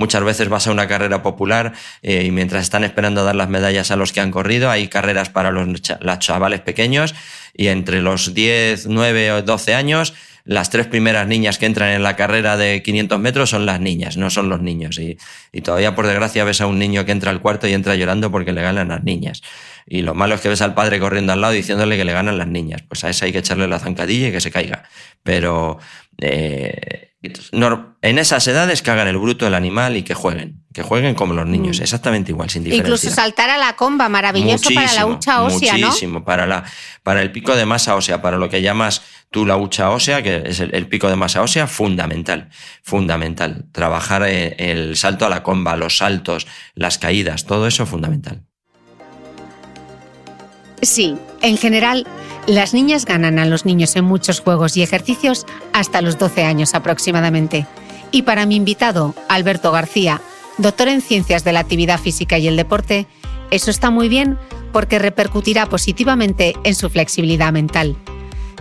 Muchas veces vas a una carrera popular eh, y mientras están esperando dar las medallas a los que han corrido, hay carreras para los, chavales pequeños y entre los 10, 9 o 12 años las tres primeras niñas que entran en la carrera de 500 metros son las niñas, no son los niños. Y, y, todavía, por desgracia, ves a un niño que entra al cuarto y entra llorando porque le ganan las niñas. Y lo malo es que ves al padre corriendo al lado diciéndole que le ganan las niñas. Pues a esa hay que echarle la zancadilla y que se caiga. Pero eh, en esas edades que hagan el bruto el animal y que jueguen, que jueguen como los niños, mm. exactamente igual, sin diferencia. Incluso saltar a la comba, maravilloso para la hucha ósea, muchísimo, para, la, para el pico de masa ósea, para lo que llamas tú la hucha ósea, que es el, pico de masa ósea, fundamental, fundamental. Trabajar eh, el salto a la comba, los saltos, las caídas, todo eso fundamental. Sí, en general las niñas ganan a los niños en muchos juegos y ejercicios hasta los 12 años aproximadamente. Y para mi invitado, Alberto García, doctor en Ciencias de la Actividad Física y el Deporte, eso está muy bien porque repercutirá positivamente en su flexibilidad mental.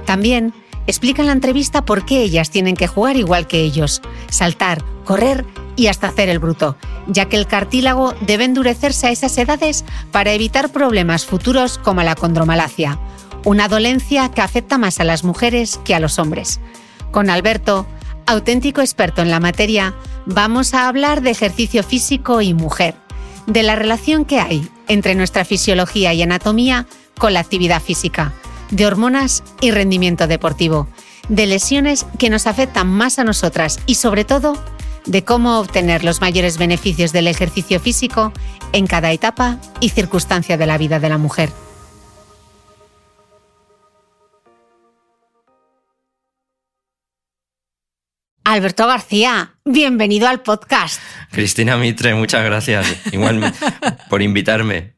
También explica en la entrevista por qué ellas tienen que jugar igual que ellos, saltar, correr y hasta hacer el bruto, ya que el cartílago debe endurecerse a esas edades para evitar problemas futuros como la condromalacia, una dolencia que afecta más a las mujeres que a los hombres. Con Alberto, auténtico experto en la materia, vamos a hablar de ejercicio físico y mujer, de la relación que hay entre nuestra fisiología y anatomía con la actividad física, de hormonas y rendimiento deportivo, de lesiones que nos afectan más a nosotras y sobre todo de cómo obtener los mayores beneficios del ejercicio físico en cada etapa y circunstancia de la vida de la mujer. Alberto García, bienvenido al podcast. Cristina Mitre, muchas gracias. Igual por invitarme.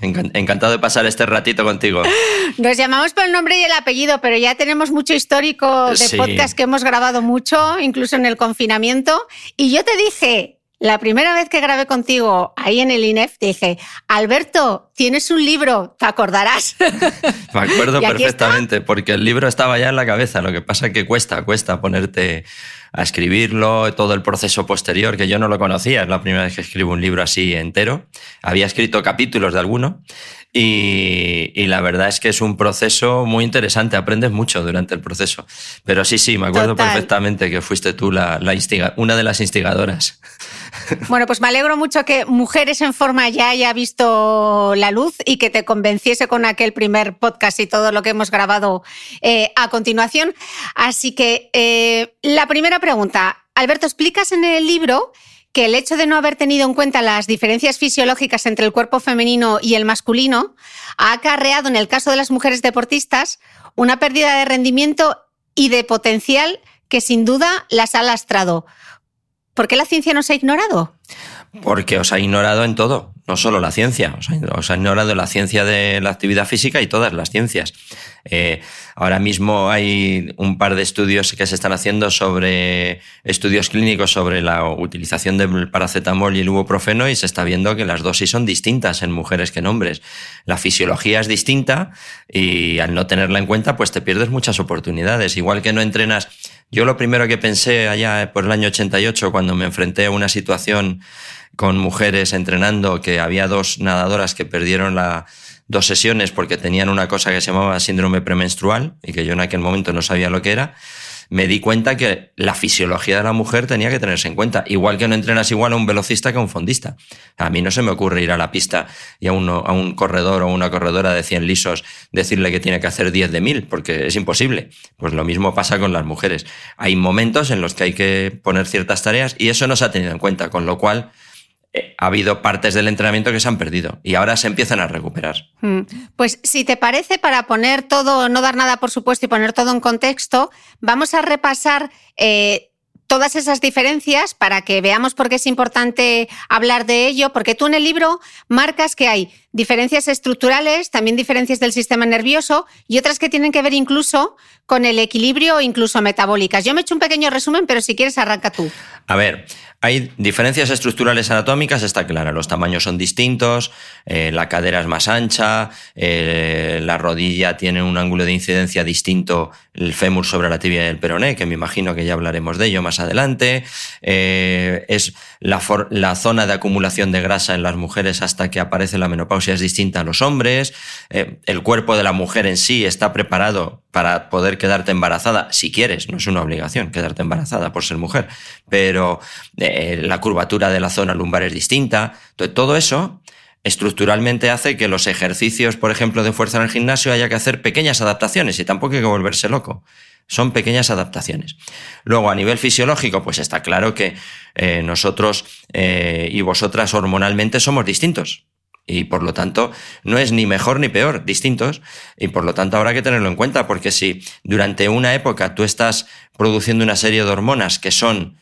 Encantado de pasar este ratito contigo. Nos llamamos por el nombre y el apellido, pero ya tenemos mucho histórico de podcast que hemos grabado mucho, incluso en el confinamiento. Y yo te dije, la primera vez que grabé contigo ahí en el INEF, dije, Alberto, tienes un libro, te acordarás. Me acuerdo perfectamente, porque el libro estaba ya en la cabeza. Lo que pasa es que cuesta, cuesta ponerte a escribirlo, todo el proceso posterior, que yo no lo conocía. Es la primera vez que escribo un libro así entero. Había escrito capítulos de alguno. Y, la verdad es que es un proceso muy interesante, aprendes mucho durante el proceso. Pero sí, sí, me acuerdo perfectamente que fuiste tú la, una de las instigadoras. Bueno, pues me alegro mucho que Mujeres en Forma ya haya visto la luz y que te convenciese con aquel primer podcast y todo lo que hemos grabado eh, a continuación. Así que eh, la primera pregunta, Alberto, explicas en el libro que el hecho de no haber tenido en cuenta las diferencias fisiológicas entre el cuerpo femenino y el masculino ha acarreado, en el caso de las mujeres deportistas, una pérdida de rendimiento y de potencial que sin duda las ha lastrado. ¿Por qué la ciencia nos ha ignorado? Porque os ha ignorado en todo, no solo la ciencia, os ha, ignorado la ciencia de la actividad física y todas las ciencias. Eh, ahora mismo hay un par de estudios que se están haciendo sobre estudios clínicos sobre la utilización del paracetamol y el ibuprofeno y se está viendo que las dosis son distintas en mujeres que en hombres. La fisiología es distinta y al no tenerla en cuenta pues te pierdes muchas oportunidades. Igual que no entrenas yo lo primero que pensé allá por el año 88, cuando me enfrenté a una situación con mujeres entrenando, que había dos nadadoras que perdieron la, dos sesiones porque tenían una cosa que se llamaba síndrome premenstrual y que yo en aquel momento no sabía lo que era, me di cuenta que la fisiología de la mujer tenía que tenerse en cuenta. Igual que no entrenas igual a un velocista que a un fondista. A mí no se me ocurre ir a la pista y a, un corredor o una corredora de 100 lisos decirle que tiene que hacer 10 de 1000, porque es imposible. Pues lo mismo pasa con las mujeres. Hay momentos en los que hay que poner ciertas tareas y eso no se ha tenido en cuenta, con lo cual ha habido partes del entrenamiento que se han perdido y ahora se empiezan a recuperar. Mm. Pues si te parece, para poner todo, no dar nada por supuesto y poner todo en contexto, vamos a repasar eh, todas esas diferencias para que veamos por qué es importante hablar de ello, porque tú en el libro marcas que hay diferencias estructurales, también diferencias del sistema nervioso y otras que tienen que ver incluso con el equilibrio, incluso metabólicas. Yo me he hecho un pequeño resumen, pero si quieres arranca tú. A ver, hay diferencias estructurales anatómicas, está clara. Los tamaños son distintos, eh, la cadera es más ancha, eh, la rodilla tiene un ángulo de incidencia distinto, el fémur sobre la tibia y el peroné, que me imagino que ya hablaremos de ello más adelante. Eh, es la, la, zona de acumulación de grasa en las mujeres hasta que aparece la menopausia es distinta a los hombres. el cuerpo de la mujer en sí está preparado para poder quedarte embarazada, si quieres, no es una obligación quedarte embarazada por ser mujer, pero eh, la curvatura de la zona lumbar es distinta. Entonces, todo eso estructuralmente hace que los ejercicios, por ejemplo, de fuerza en el gimnasio haya que hacer pequeñas adaptaciones y tampoco hay que volverse loco. Son pequeñas adaptaciones. Luego, a nivel fisiológico, pues está claro que eh, nosotros eh, y vosotras hormonalmente somos distintos y por lo tanto no es ni mejor ni peor, distintos, y por lo tanto habrá que tenerlo en cuenta, porque si durante una época tú estás produciendo una serie de hormonas que son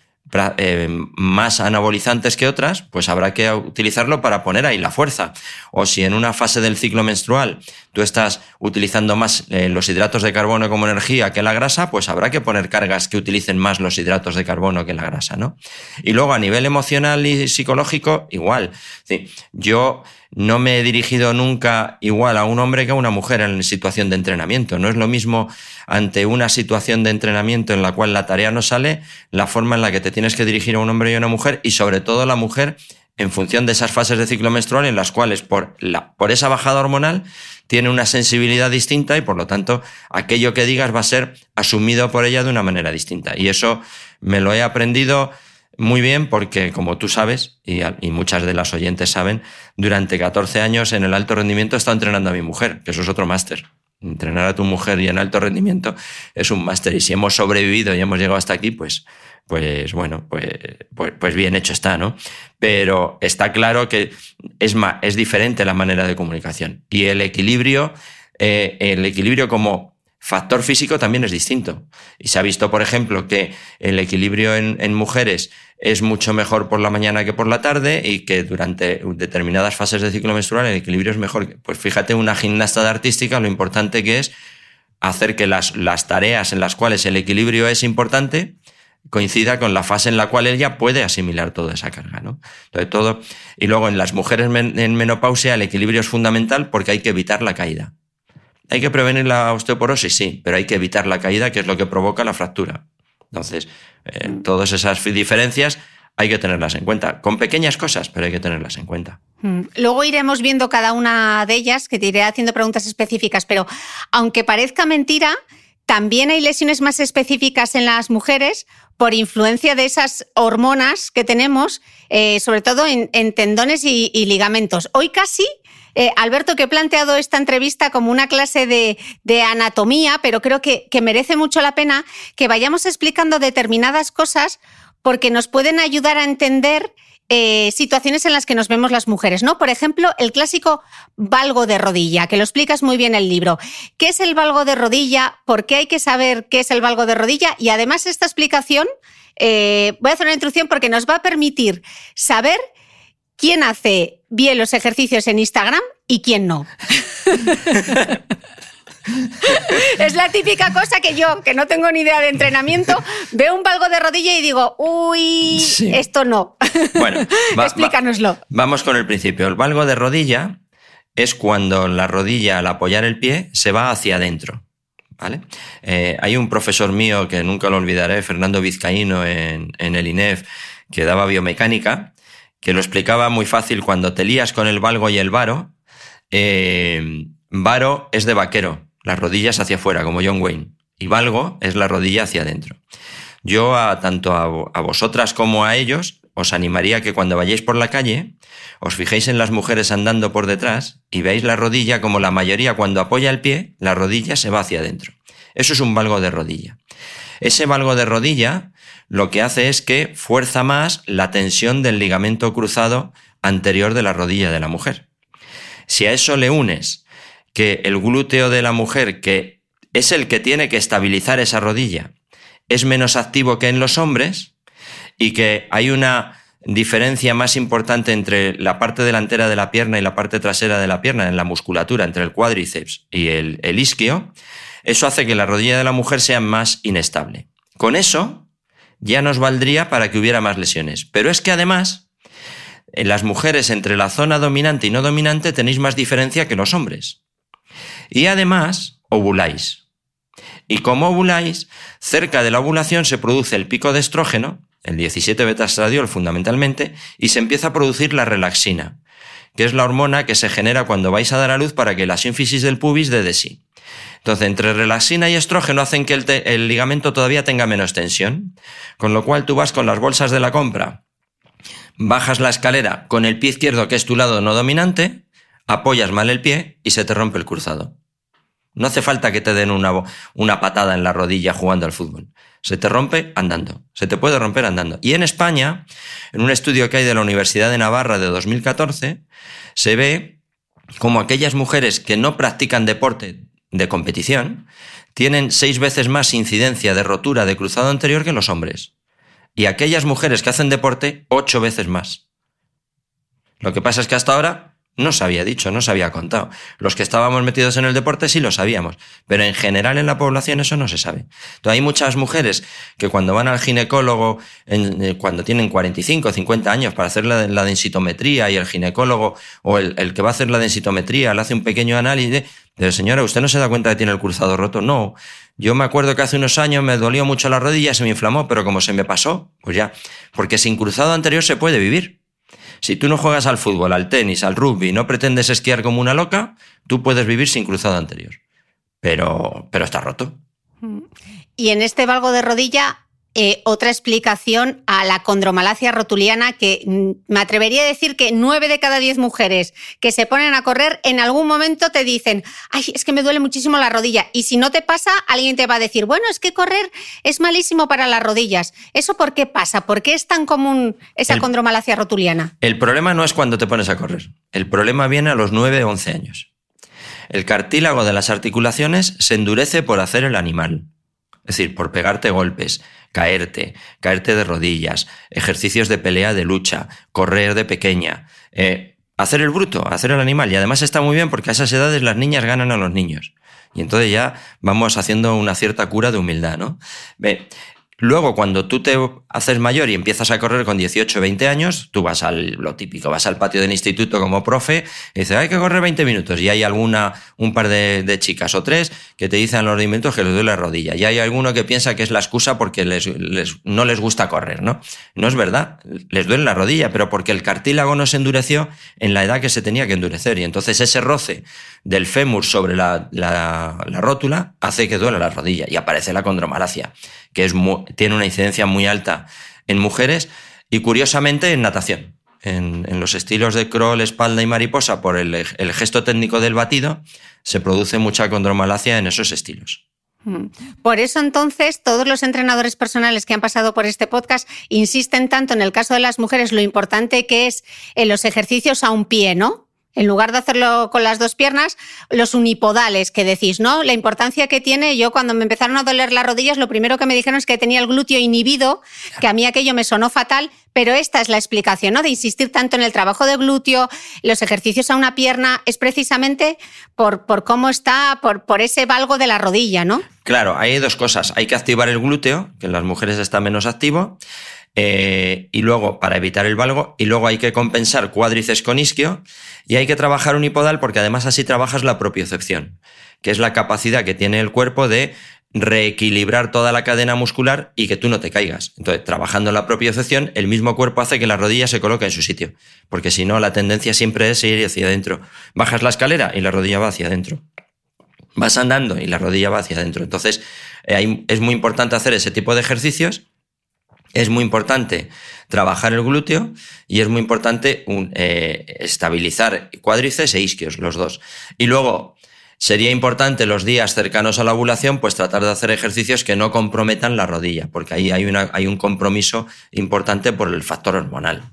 eh, más anabolizantes que otras, pues habrá que utilizarlo para poner ahí la fuerza. O si en una fase del ciclo menstrual tú estás utilizando más eh, los hidratos de carbono como energía que la grasa, pues habrá que poner cargas que utilicen más los hidratos de carbono que la grasa, ¿no? Y luego a nivel emocional y psicológico, igual. yo no me he dirigido nunca igual a un hombre que a una mujer en situación de entrenamiento. No es lo mismo ante una situación de entrenamiento en la cual la tarea no sale, la forma en la que te tienes que dirigir a un hombre y a una mujer y sobre todo la mujer en función de esas fases de ciclo menstrual en las cuales por, la, por esa bajada hormonal tiene una sensibilidad distinta y por lo tanto aquello que digas va a ser asumido por ella de una manera distinta. Y eso me lo he aprendido muy bien porque, como tú sabes, y, muchas de las oyentes saben, durante 14 años en el alto rendimiento he estado entrenando a mi mujer, que eso es otro máster. Entrenar a tu mujer y en alto rendimiento es un máster. Y si hemos sobrevivido y hemos llegado hasta aquí, pues, pues bueno, pues, pues, pues bien hecho está, ¿no? Pero está claro que es, más, es diferente la manera de comunicación. Y el equilibrio, eh, el equilibrio como factor físico también es distinto. Y se ha visto, por ejemplo, que el equilibrio en, mujeres es mucho mejor por la mañana que por la tarde y que durante determinadas fases de ciclo menstrual el equilibrio es mejor. Pues fíjate, una gimnasta de artística, lo importante que es hacer que las, las tareas en las cuales el equilibrio es importante coincida con la fase en la cual ella puede asimilar toda esa carga, ¿no? Entonces, todo. Y luego en las mujeres en menopausia el equilibrio es fundamental porque hay que evitar la caída. ¿Hay que prevenir la osteoporosis? Sí, pero hay que evitar la caída, que es lo que provoca la fractura. Entonces, eh, mm. todas esas diferencias hay que tenerlas en cuenta, con pequeñas cosas, pero hay que tenerlas en cuenta. Mm. Luego iremos viendo cada una de ellas, que te iré haciendo preguntas específicas, pero aunque parezca mentira, también hay lesiones más específicas en las mujeres por influencia de esas hormonas que tenemos, eh, sobre todo en, tendones y, ligamentos. Hoy casi eh, Alberto, que he planteado esta entrevista como una clase de, anatomía, pero creo que, merece mucho la pena que vayamos explicando determinadas cosas porque nos pueden ayudar a entender eh, situaciones en las que nos vemos las mujeres, ¿no? Por ejemplo, el clásico valgo de rodilla, que lo explicas muy bien en el libro. ¿Qué es el valgo de rodilla? ¿Por qué hay que saber qué es el valgo de rodilla? Y además esta explicación, eh, voy a hacer una introducción porque nos va a permitir saber quién hace bien los ejercicios en Instagram y quién no. es la típica cosa que yo, que no tengo ni idea de entrenamiento, veo un valgo de rodilla y digo, uy, esto no. Bueno, explícanoslo. vamos con el principio. El valgo de rodilla es cuando la rodilla al apoyar el pie se va hacia adentro. ¿Vale? Eh, hay un profesor mío que nunca lo olvidaré, Fernando Vizcaíno, en, el INEF, que daba biomecánica, que lo explicaba muy fácil cuando te lías con el valgo y el varo. Eh, varo es de vaquero, las rodillas hacia afuera, como John Wayne, y valgo es la rodilla hacia adentro. Yo a tanto a, vosotras como a ellos os animaría que cuando vayáis por la calle os fijéis en las mujeres andando por detrás y veáis la rodilla como la mayoría cuando apoya el pie, la rodilla se va hacia adentro. Eso es un valgo de rodilla. Ese valgo de rodilla lo que hace es que fuerza más la tensión del ligamento cruzado anterior de la rodilla de la mujer. Si a eso le unes que el glúteo de la mujer, que es el que tiene que estabilizar esa rodilla, es menos activo que en los hombres y que hay una diferencia más importante entre la parte delantera de la pierna y la parte trasera de la pierna, en la musculatura, entre el cuádriceps y el, isquio, eso hace que la rodilla de la mujer sea más inestable. Con eso ya nos valdría para que hubiera más lesiones. Pero es que además, en las mujeres entre la zona dominante y no dominante tenéis más diferencia que los hombres. Y además, ovuláis. Y como ovuláis, cerca de la ovulación se produce el pico de estrógeno, el 17 beta-estradiol fundamentalmente, y se empieza a producir la relaxina, que es la hormona que se genera cuando vais a dar a luz para que la sínfisis del pubis dé de sí. Entonces, entre relaxina y estrógeno hacen que el, el, ligamento todavía tenga menos tensión, con lo cual tú vas con las bolsas de la compra, bajas la escalera con el pie izquierdo, que es tu lado no dominante, apoyas mal el pie y se te rompe el cruzado. No hace falta que te den una, una patada en la rodilla jugando al fútbol. Se te rompe andando. Se te puede romper andando. Y en España, en un estudio que hay de la Universidad de Navarra de 2014, se ve como aquellas mujeres que no practican deporte de competición tienen seis veces más incidencia de rotura de cruzado anterior que los hombres. Y aquellas mujeres que hacen deporte, ocho veces más. Lo que pasa es que hasta ahora no se había dicho, no se había contado. Los que estábamos metidos en el deporte sí lo sabíamos, pero en general en la población eso no se sabe. Entonces hay muchas mujeres que cuando van al ginecólogo, eh, cuando tienen 45 o 50 años para hacer la, densitometría y el ginecólogo o el, que va a hacer la densitometría le hace un pequeño análisis, de señora, ¿usted no se da cuenta que tiene el cruzado roto? No. Yo me acuerdo que hace unos años me dolió mucho la rodilla, se me inflamó, pero como se me pasó, pues ya. Porque sin cruzado anterior se puede vivir. Si tú no juegas al fútbol, al tenis, al rugby, no pretendes esquiar como una loca, tú puedes vivir sin cruzado anterior. Pero, pero está roto. Y en este valgo de rodilla eh, otra explicación a la condromalacia rotuliana que mm, me atrevería a decir que nueve de cada diez mujeres que se ponen a correr en algún momento te dicen, ay, es que me duele muchísimo la rodilla. Y si no te pasa, alguien te va a decir, bueno, es que correr es malísimo para las rodillas. ¿Eso por qué pasa? ¿Por qué es tan común esa condromalacia rotuliana? El problema no es cuando te pones a correr. El problema viene a los nueve o once años. El cartílago de las articulaciones se endurece por hacer el animal. Es decir, por pegarte golpes, caerte, caerte de rodillas, ejercicios de pelea de lucha, correr de pequeña, eh, hacer el bruto, hacer el animal. Y además está muy bien porque a esas edades las niñas ganan a los niños. Y entonces ya vamos haciendo una cierta cura de humildad, ¿no? Luego, cuando tú te haces mayor y empiezas a correr con 18, 20 años, tú vas al, lo típico, vas al patio del instituto como profe y dices, hay que correr 20 minutos. Y hay alguna, un par de, chicas o tres que te dicen los alimentos que les duele la rodilla. Y hay alguno que piensa que es la excusa porque les, no les gusta correr, ¿no? No es verdad. Les duele la rodilla, pero porque el cartílago no se endureció en la edad que se tenía que endurecer. Y entonces ese roce del fémur sobre la, la, la rótula hace que duele la rodilla y aparece la condromalacia que es tiene una incidencia muy alta en mujeres y curiosamente en natación. En, los estilos de crawl, espalda y mariposa, por el, gesto técnico del batido, se produce mucha condromalacia en esos estilos. Mm. Por eso entonces todos los entrenadores personales que han pasado por este podcast insisten tanto en el caso de las mujeres lo importante que es en los ejercicios a un pie, ¿no? En lugar de hacerlo con las dos piernas, los unipodales que decís, ¿no? La importancia que tiene, yo cuando me empezaron a doler las rodillas, lo primero que me dijeron es que tenía el glúteo inhibido, que a mí aquello me sonó fatal, pero esta es la explicación, ¿no? De insistir tanto en el trabajo de glúteo, los ejercicios a una pierna, es precisamente por, por cómo está, por, por ese valgo de la rodilla, ¿no? Claro, hay dos cosas. Hay que activar el glúteo, que en las mujeres está menos activo, eh, y luego, para evitar el valgo, y luego hay que compensar cuádriceps con isquio, y hay que trabajar unipodal porque además así trabajas la propiocepción, que es la capacidad que tiene el cuerpo de reequilibrar toda la cadena muscular y que tú no te caigas. Entonces, trabajando la propiocepción, el mismo cuerpo hace que la rodilla se coloque en su sitio, porque si no, la tendencia siempre es ir hacia adentro. Bajas la escalera y la rodilla va hacia adentro. Vas andando y la rodilla va hacia adentro. Entonces, eh, es muy importante hacer ese tipo de ejercicios es muy importante trabajar el glúteo y es muy importante eh, estabilizar cuádriceps e isquios, los dos. Y luego, sería importante los días cercanos a la ovulación, pues tratar de hacer ejercicios que no comprometan la rodilla, porque ahí hay, una, hay un compromiso importante por el factor hormonal.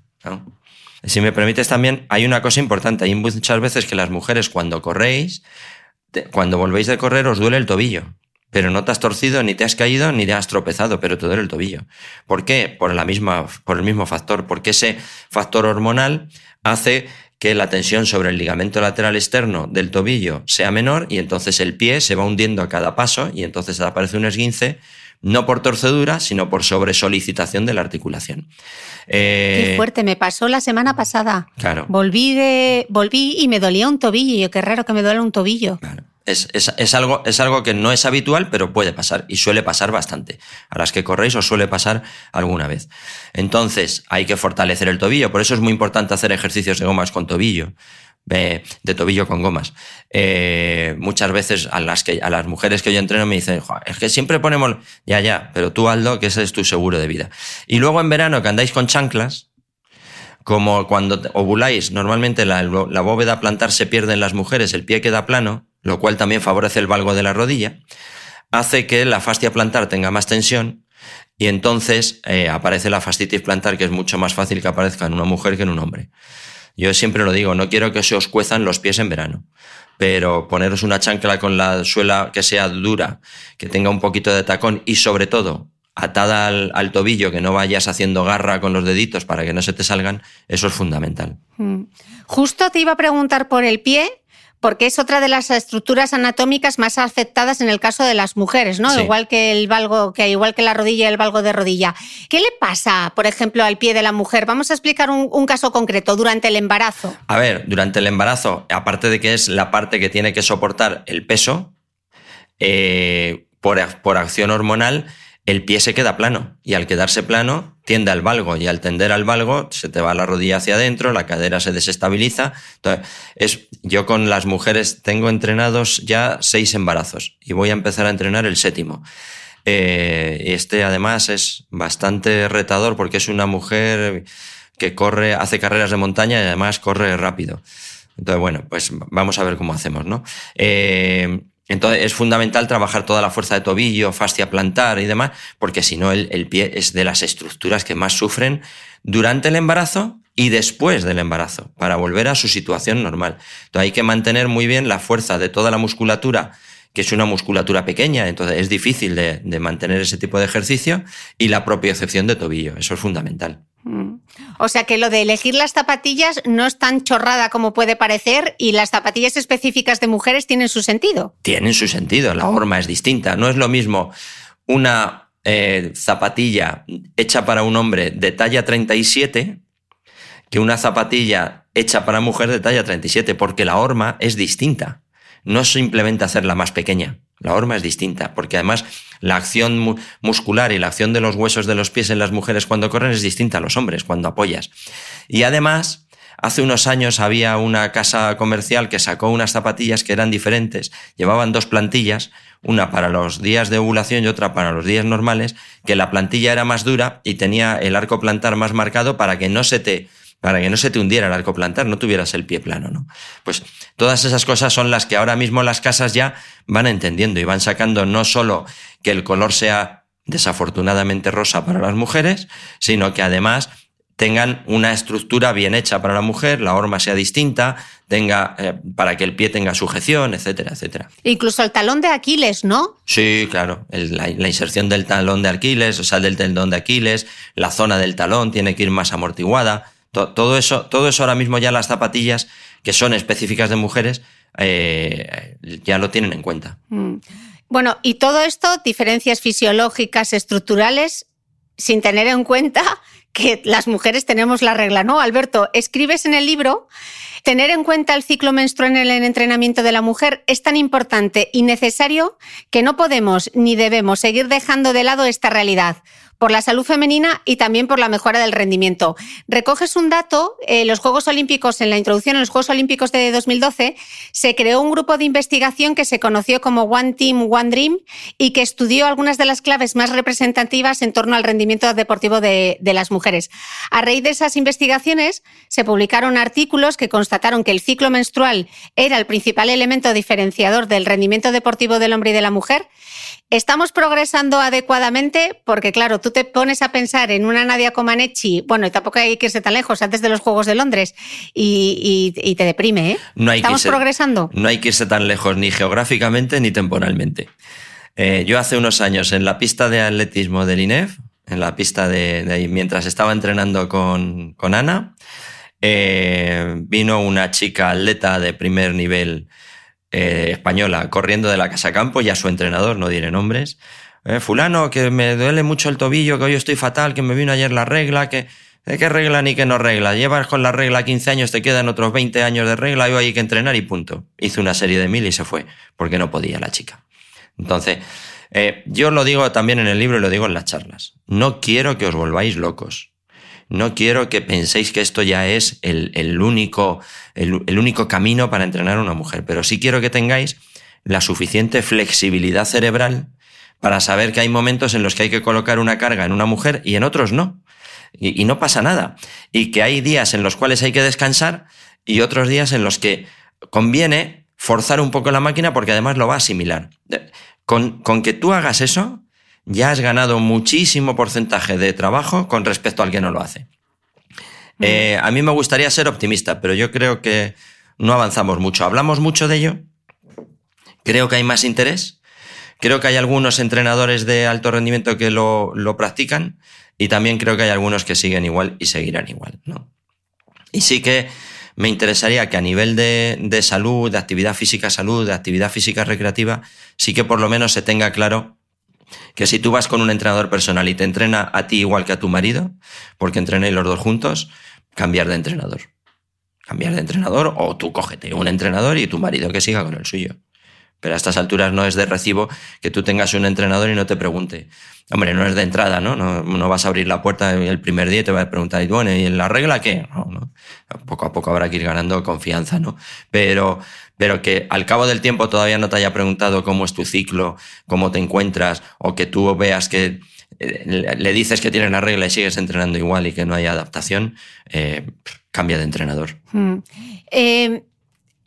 Si me permites también, hay una cosa importante. Hay muchas veces que las mujeres cuando corréis, cuando volvéis de correr os duele el tobillo pero no te has torcido, ni te has caído, ni te has tropezado, pero te duele el tobillo. ¿Por qué? Por, la misma, por el mismo factor, porque ese factor hormonal hace que la tensión sobre el ligamento lateral externo del tobillo sea menor y entonces el pie se va hundiendo a cada paso y entonces aparece un esguince no por torcedura, sino por sobresolicitación de la articulación. Qué eh, fuerte, me pasó la semana pasada. Claro. Volví, de, volví y me dolía un tobillo. Yo, qué raro que me duele un tobillo. Claro. Es, algo, es algo que no es habitual, pero puede pasar y suele pasar bastante. A las que corréis os suele pasar alguna vez. Entonces, hay que fortalecer el tobillo. Por eso es muy importante hacer ejercicios de gomas con tobillo. De, tobillo con gomas. Eh, muchas veces a las, que, a las mujeres que yo entreno me dicen, es que siempre ponemos, ya, ya, pero tú Aldo, que ese es tu seguro de vida. Y luego en verano que andáis con chanclas, como cuando ovuláis, normalmente la, la bóveda plantar se pierde en las mujeres, el pie queda plano, lo cual también favorece el valgo de la rodilla, hace que la fascia plantar tenga más tensión y entonces eh, aparece la fascitis plantar, que es mucho más fácil que aparezca en una mujer que en un hombre. Yo siempre lo digo, no quiero que se os cuezan los pies en verano, pero poneros una chancla con la suela que sea dura, que tenga un poquito de tacón y sobre todo atada al, tobillo, que no vayas haciendo garra con los deditos para que no se te salgan, eso es fundamental. Mm. Justo te iba a preguntar por el pie, porque es otra de las estructuras anatómicas más afectadas en el caso de las mujeres, ¿no? Igual que el valgo, que igual que la rodilla y el valgo de rodilla. ¿Qué le pasa, por ejemplo, al pie de la mujer? Vamos a explicar un, caso concreto durante el embarazo. A ver, durante el embarazo, aparte de que es la parte que tiene que soportar el peso, eh, por, por acción hormonal, el pie se queda plano y al quedarse plano tiende al valgo y al tender al valgo se te va la rodilla hacia adentro, la cadera se desestabiliza. Yo con las mujeres tengo entrenados ya seis embarazos y voy a empezar a entrenar el séptimo. Eh, este además es bastante retador porque es una mujer que corre, hace carreras de montaña y además corre rápido. Entonces, bueno, pues vamos a ver cómo hacemos, ¿no? Eh, entonces es fundamental trabajar toda la fuerza de tobillo, fascia plantar y demás, porque si no el, pie es de las estructuras que más sufren durante el embarazo y después del embarazo, para volver a su situación normal. Entonces hay que mantener muy bien la fuerza de toda la musculatura, que es una musculatura pequeña, entonces es difícil de, de mantener ese tipo de ejercicio, y la propiocepción de tobillo, eso es fundamental. O sea que lo de elegir las zapatillas no es tan chorrada como puede parecer y las zapatillas específicas de mujeres tienen su sentido. Tienen su sentido, la forma es distinta. No es lo mismo una eh, zapatilla hecha para un hombre de talla 37 que una zapatilla hecha para mujer de talla 37, porque la horma es distinta. No es simplemente hacerla más pequeña. La horma es distinta, porque además la acción muscular y la acción de los huesos de los pies en las mujeres cuando corren es distinta a los hombres cuando apoyas. Y además, hace unos años había una casa comercial que sacó unas zapatillas que eran diferentes. Llevaban dos plantillas, una para los días de ovulación y otra para los días normales, que la plantilla era más dura y tenía el arco plantar más marcado para que no se te para que no se te hundiera el arco plantar, no tuvieras el pie plano, ¿no? Pues todas esas cosas son las que ahora mismo las casas ya van entendiendo y van sacando no solo que el color sea desafortunadamente rosa para las mujeres, sino que además tengan una estructura bien hecha para la mujer, la horma sea distinta, tenga eh, para que el pie tenga sujeción, etcétera, etcétera. Incluso el talón de Aquiles, ¿no? Sí, claro, la, inserción del talón de Aquiles, o sea, del tendón de Aquiles, la zona del talón tiene que ir más amortiguada. Todo eso, todo eso ahora mismo ya las zapatillas que son específicas de mujeres eh, ya lo tienen en cuenta. Mm. Bueno, y todo esto, diferencias fisiológicas, estructurales, sin tener en cuenta que las mujeres tenemos la regla, ¿no? Alberto, escribes en el libro, tener en cuenta el ciclo menstrual en el entrenamiento de la mujer es tan importante y necesario que no podemos ni debemos seguir dejando de lado esta realidad por la salud femenina y también por la mejora del rendimiento. Recoges un dato, en los Juegos Olímpicos, en la introducción a los Juegos Olímpicos de 2012, se creó un grupo de investigación que se conoció como One Team, One Dream y que estudió algunas de las claves más representativas en torno al rendimiento deportivo de, de las mujeres. A raíz de esas investigaciones, se publicaron artículos que constataron que el ciclo menstrual era el principal elemento diferenciador del rendimiento deportivo del hombre y de la mujer. ¿Estamos progresando adecuadamente? Porque, claro, tú te pones a pensar en una Nadia Comaneci, bueno, y tampoco hay que irse tan lejos, antes de los Juegos de Londres, y, te deprime, ¿eh? No hay ¿Estamos progresando? No hay que irse tan lejos ni geográficamente ni temporalmente. Eh, yo hace unos años en la pista de atletismo del INEF, en la pista de, ahí, mientras estaba entrenando con, Ana, eh, vino una chica atleta de primer nivel eh, española corriendo de la casa campo y a su entrenador, no diré nombres, eh, fulano, que me duele mucho el tobillo, que hoy estoy fatal, que me vino ayer la regla, que... ¿De qué regla ni que no regla? Llevas con la regla 15 años, te quedan otros 20 años de regla, y hoy hay que entrenar y punto. Hizo una serie de mil y se fue, porque no podía la chica. Entonces, eh, yo lo digo también en el libro y lo digo en las charlas. No quiero que os volváis locos. No quiero que penséis que esto ya es el, único, el único camino para entrenar a una mujer, pero sí quiero que tengáis la suficiente flexibilidad cerebral para saber que hay momentos en los que hay que colocar una carga en una mujer y en otros no. Y, no pasa nada. Y que hay días en los cuales hay que descansar y otros días en los que conviene forzar un poco la máquina porque además lo va a asimilar. Con, con que tú hagas eso, ya has ganado muchísimo porcentaje de trabajo con respecto al que no lo hace. Mm. Eh, a mí me gustaría ser optimista, pero yo creo que no avanzamos mucho. Hablamos mucho de ello. Creo que hay más interés. Creo que hay algunos entrenadores de alto rendimiento que lo, practican y también creo que hay algunos que siguen igual y seguirán igual. ¿no? Y sí que me interesaría que a nivel de, de, salud, de actividad física salud, de actividad física recreativa, sí que por lo menos se tenga claro que si tú vas con un entrenador personal y te entrena a ti igual que a tu marido, porque entrenéis los dos juntos, cambiar de entrenador. Cambiar de entrenador o tú cógete un entrenador y tu marido que siga con el suyo. Pero a estas alturas no es de recibo que tú tengas un entrenador y no te pregunte. Hombre, no es de entrada, ¿no? No, vas a abrir la puerta el primer día y te va a preguntar, bueno, ¿y en la regla qué? No, no. Poco a poco habrá que ir ganando confianza, ¿no? Pero, pero que al cabo del tiempo todavía no te haya preguntado cómo es tu ciclo, cómo te encuentras, o que tú veas que eh, le dices que tienes la regla y sigues entrenando igual y que no hay adaptación, eh, cambia de entrenador. Hmm. Eh,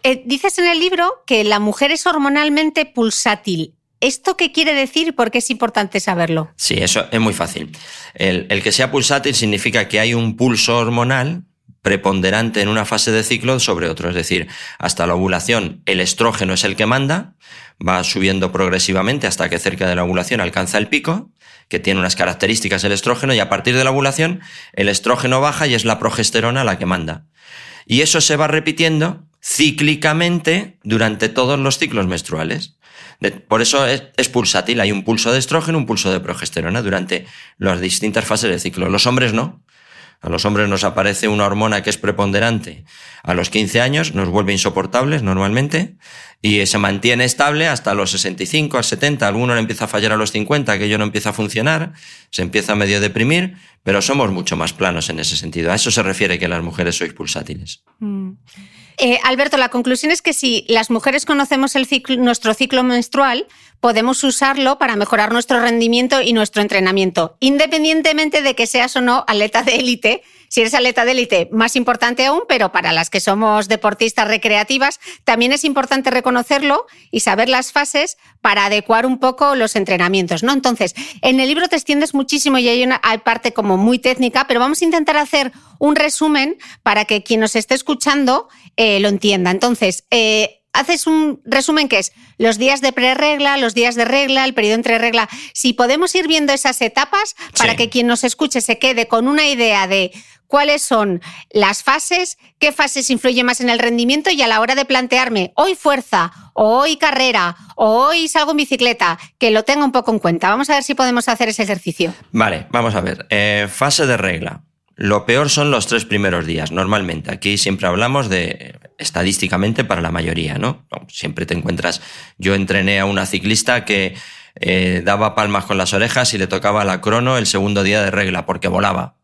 eh, dices en el libro que la mujer es hormonalmente pulsátil. ¿Esto qué quiere decir y por qué es importante saberlo? Sí, eso es muy fácil. El, que sea pulsátil significa que hay un pulso hormonal preponderante en una fase de ciclo sobre otro. Es decir, hasta la ovulación el estrógeno es el que manda, va subiendo progresivamente hasta que cerca de la ovulación alcanza el pico, que tiene unas características el estrógeno, y a partir de la ovulación el estrógeno baja y es la progesterona la que manda. Y eso se va repitiendo cíclicamente durante todos los ciclos menstruales. Por eso es, pulsátil, hay un pulso de estrógeno, un pulso de progesterona durante las distintas fases del ciclo. Los hombres no. A los hombres nos aparece una hormona que es preponderante a los 15 años, nos vuelve insoportables normalmente y se mantiene estable hasta los 65, a 70, alguno le empieza a fallar a los 50, que yo no empieza a funcionar, se empieza a medio deprimir, pero somos mucho más planos en ese sentido. A eso se refiere que las mujeres sois pulsátiles. Mm. Eh, Alberto, la conclusión es que si las mujeres conocemos nuestro ciclo menstrual, podemos usarlo para mejorar nuestro rendimiento y nuestro entrenamiento, independientemente de que seas o no atleta de élite, si eres atleta de élite, más importante aún, pero para las que somos deportistas recreativas, también es importante reconocerlo y saber las fases para adecuar un poco los entrenamientos, ¿no? Entonces, en el libro te extiendes muchísimo y hay una hay parte como muy técnica, pero vamos a intentar hacer un resumen para que quien nos esté escuchando eh, lo entienda. Entonces, eh, haces un resumen que es los días de preregla, los días de regla, el periodo entre regla. Si podemos ir viendo esas etapas para que quien nos escuche se quede con una idea de cuáles son las fases, qué fases influyen más en el rendimiento y a la hora de plantearme hoy fuerza, hoy carrera, o hoy salgo en bicicleta, que lo tenga un poco en cuenta. Vamos a ver si podemos hacer ese ejercicio. Vale, vamos a ver. Eh, fase de regla. Lo peor son los tres primeros días, normalmente. Aquí siempre hablamos de estadísticamente para la mayoría, ¿no? Siempre te encuentras. Yo entrené a una ciclista que eh, daba palmas con las orejas y le tocaba la crono el segundo día de regla porque volaba.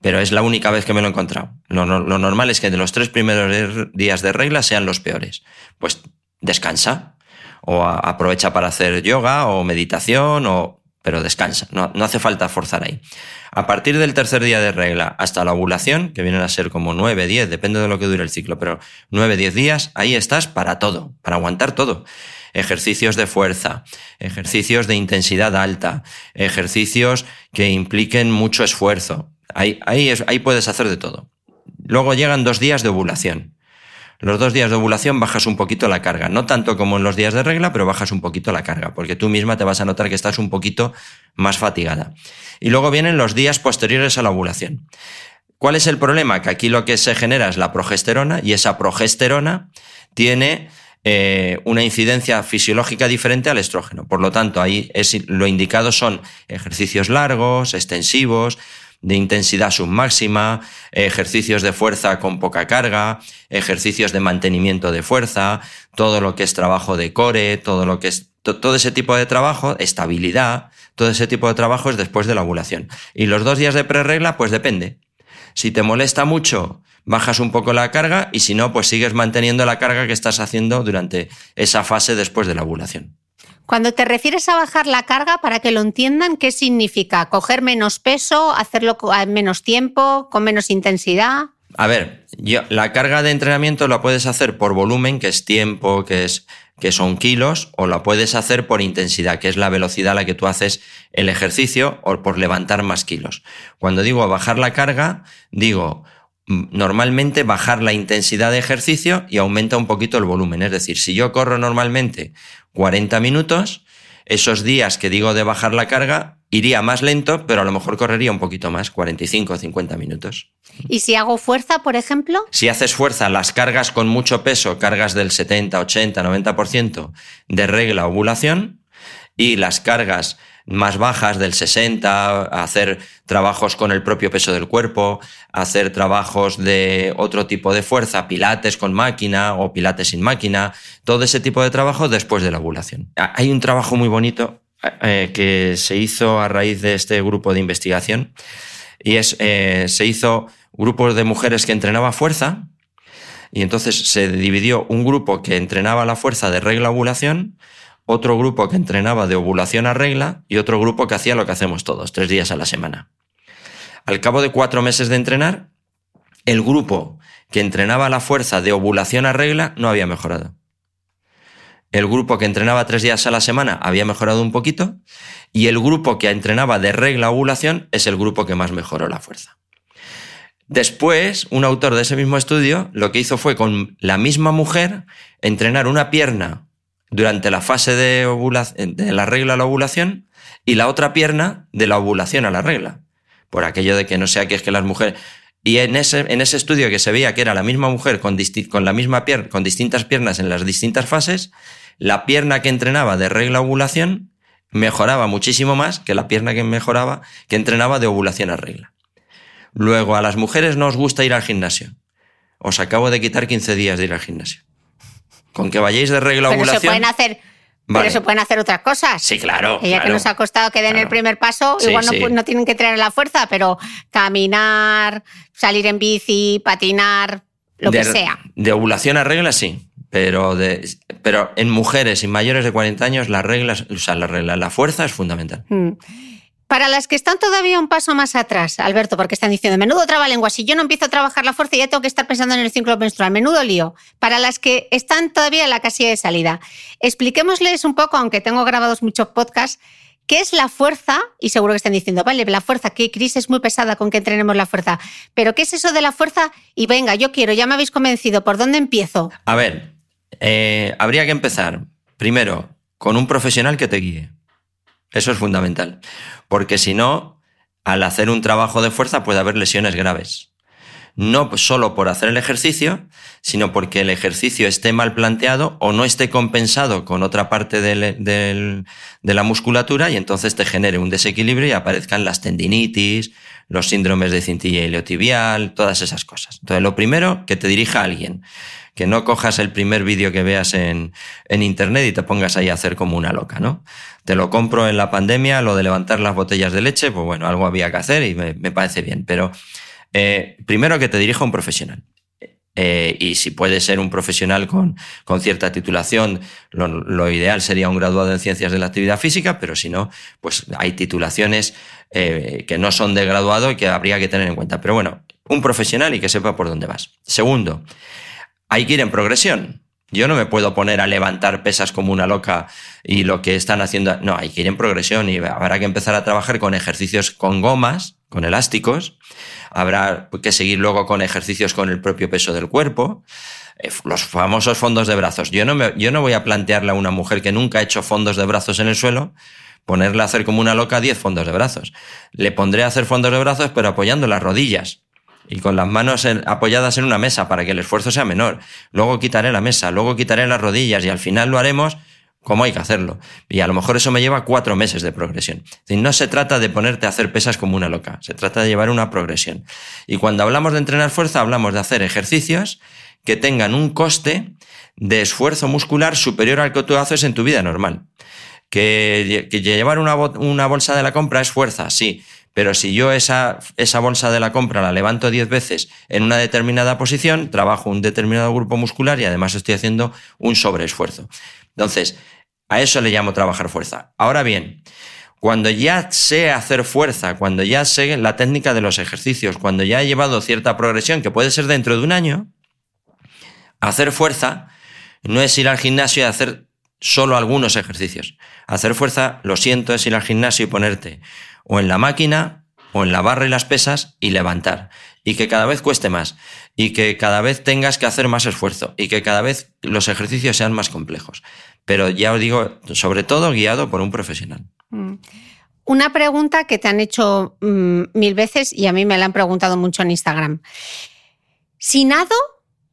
Pero es la única vez que me lo he encontrado. Lo, normal es que de los tres primeros días de regla sean los peores. Pues descansa o aprovecha para hacer yoga o meditación o pero descansa, no, no, hace falta forzar ahí. A partir del tercer día de regla hasta la ovulación, que vienen a ser como 9, 10, depende de lo que dure el ciclo, pero 9, 10 días, ahí estás para todo, para aguantar todo. Ejercicios de fuerza, ejercicios de intensidad alta, ejercicios que impliquen mucho esfuerzo. Ahí, puedes hacer de todo. Luego llegan dos días de ovulación. Los dos días de ovulación bajas un poquito la carga, no tanto como en los días de regla, pero bajas un poquito la carga, porque tú misma te vas a notar que estás un poquito más fatigada. Y luego vienen los días posteriores a la ovulación. ¿Cuál es el problema? Que aquí lo que se genera es la progesterona y esa progesterona tiene eh, una incidencia fisiológica diferente al estrógeno. Por lo tanto, ahí lo indicado son ejercicios largos, extensivos, de intensidad submáxima, ejercicios de fuerza con poca carga, ejercicios de mantenimiento de fuerza, todo lo que es trabajo de core, todo lo que es todo ese tipo de trabajo, estabilidad, todo ese tipo de trabajo es después de la ovulación. Y los dos días de preregla, pues depende. Si te molesta mucho, bajas un poco la carga y si no, pues sigues manteniendo la carga que estás haciendo durante esa fase después de la ovulación. Cuando te refieres a bajar la carga, para que lo entiendan, ¿qué significa? ¿Coger menos peso, hacerlo en menos tiempo, con menos intensidad? A ver, yo, la carga de entrenamiento la puedes hacer por volumen, que es tiempo, que, es, que son kilos, o la puedes hacer por intensidad, que es la velocidad a la que tú haces el ejercicio, o por levantar más kilos. Cuando digo bajar la carga, digo normalmente bajar la intensidad de ejercicio y aumenta un poquito el volumen. Es decir, si yo corro normalmente 40 minutos, esos días que digo de bajar la carga, iría más lento, pero a lo mejor correría un poquito más, 45 o 50 minutos. ¿Y si hago fuerza, por ejemplo? Si haces fuerza, las cargas con mucho peso, cargas del 70, 80, 90% de regla ovulación, y las cargas más bajas del 60, hacer trabajos con el propio peso del cuerpo, hacer trabajos de otro tipo de fuerza, pilates con máquina o pilates sin máquina, todo ese tipo de trabajo después de la ovulación. Ah, hay un trabajo muy bonito eh, que se hizo a raíz de este grupo de investigación y es, eh, se hizo grupos de mujeres que entrenaba fuerza y entonces se dividió un grupo que entrenaba la fuerza de regla ovulación otro grupo que entrenaba de ovulación a regla y otro grupo que hacía lo que hacemos todos, tres días a la semana. Al cabo de cuatro meses de entrenar, el grupo que entrenaba la fuerza de ovulación a regla no había mejorado. El grupo que entrenaba tres días a la semana había mejorado un poquito y el grupo que entrenaba de regla a ovulación es el grupo que más mejoró la fuerza. Después, un autor de ese mismo estudio lo que hizo fue con la misma mujer entrenar una pierna durante la fase de, de la regla a la ovulación y la otra pierna de la ovulación a la regla. Por aquello de que no sea que es que las mujeres... Y en ese, en ese estudio que se veía que era la misma mujer con, con la misma pierna, con distintas piernas en las distintas fases, la pierna que entrenaba de regla a ovulación mejoraba muchísimo más que la pierna que mejoraba, que entrenaba de ovulación a regla. Luego, a las mujeres no os gusta ir al gimnasio. Os acabo de quitar 15 días de ir al gimnasio. Con que vayáis de regla a ovulación. Se pueden hacer, Pero se pueden hacer otras cosas. Sí, claro. Ella que nos ha costado que den el primer paso, igual no, tienen que tener la fuerza, pero caminar, salir en bici, patinar, lo que sea. De ovulación a regla, sí. Pero, de, pero en mujeres y mayores de 40 años, las reglas, o sea, la, regla, la fuerza es fundamental. Mm. Para las que están todavía un paso más atrás, Alberto, porque están diciendo, menudo trabalengua, si yo no empiezo a trabajar la fuerza ya tengo que estar pensando en el ciclo menstrual, menudo lío. Para las que están todavía en la casilla de salida, expliquémosles un poco, aunque tengo grabados muchos podcasts, ¿Qué es la fuerza? Y seguro que están diciendo, vale, la fuerza, que Cris es muy pesada con que entrenemos la fuerza. Pero ¿qué es eso de la fuerza? Y venga, yo quiero, ya me habéis convencido, ¿por dónde empiezo? A ver, eh, habría que empezar primero con un profesional que te guíe. Eso es fundamental. Porque si no, al hacer un trabajo de fuerza puede haber lesiones graves no solo por hacer el ejercicio, sino porque el ejercicio esté mal planteado o no esté compensado con otra parte de la musculatura y entonces te genere un desequilibrio y aparezcan las tendinitis, los síndromes de cintilla iliotibial, todas esas cosas. Entonces, lo primero, que te dirija a alguien. Que no cojas el primer vídeo que veas en, internet y te pongas ahí a hacer como una loca, ¿no? Te lo compro en la pandemia, lo de levantar las botellas de leche, pues bueno, algo había que hacer y me, me parece bien, pero eh, primero que te dirija un profesional. Eh, y si puede ser un profesional con, con cierta titulación, lo, ideal sería un graduado en ciencias de la actividad física, pero si no, pues hay titulaciones eh, que no son de graduado y que habría que tener en cuenta. Pero bueno, un profesional y que sepa por dónde vas. Segundo, hay que ir en progresión. Yo no me puedo poner a levantar pesas como una loca y lo que están haciendo. No, hay que ir en progresión y habrá que empezar a trabajar con ejercicios con gomas, con elásticos habrá que seguir luego con ejercicios con el propio peso del cuerpo. Eh, los famosos fondos de brazos. Yo no, me, yo no voy a plantearle a una mujer que nunca ha hecho fondos de brazos en el suelo, ponerle a hacer como una loca 10 fondos de brazos. Le pondré a hacer fondos de brazos, pero apoyando las rodillas y con las manos apoyadas en una mesa para que el esfuerzo sea menor. Luego quitaré la mesa, luego quitaré las rodillas y al final lo haremos cómo hay que hacerlo. Y a lo mejor eso me lleva cuatro meses de progresión. no se trata de ponerte a hacer pesas como una loca, se trata de llevar una progresión. Y cuando hablamos de entrenar fuerza, hablamos de hacer ejercicios que tengan un coste de esfuerzo muscular superior al que tú haces en tu vida normal. Que, llevar una, una, bolsa de la compra es fuerza, sí, pero si yo esa, esa bolsa de la compra la levanto 10 veces en una determinada posición, trabajo un determinado grupo muscular y además estoy haciendo un sobreesfuerzo. Entonces, a eso le llamo trabajar fuerza. Ahora bien, cuando ya sé hacer fuerza, cuando ya sé la técnica de los ejercicios, cuando ya he llevado cierta progresión, que puede ser dentro de un año, hacer fuerza no es ir al gimnasio y hacer solo algunos ejercicios. Hacer fuerza, lo siento, es ir al gimnasio y ponerte o en la máquina o en la barra y las pesas y levantar. Y que cada vez cueste más. Y que cada vez tengas que hacer más esfuerzo. Y que cada vez los ejercicios sean más complejos. Pero ya os digo, sobre todo guiado por un profesional. Mm. Una pregunta que te han hecho mm, mil veces y a mí me la han preguntado mucho en Instagram. ¿Si nado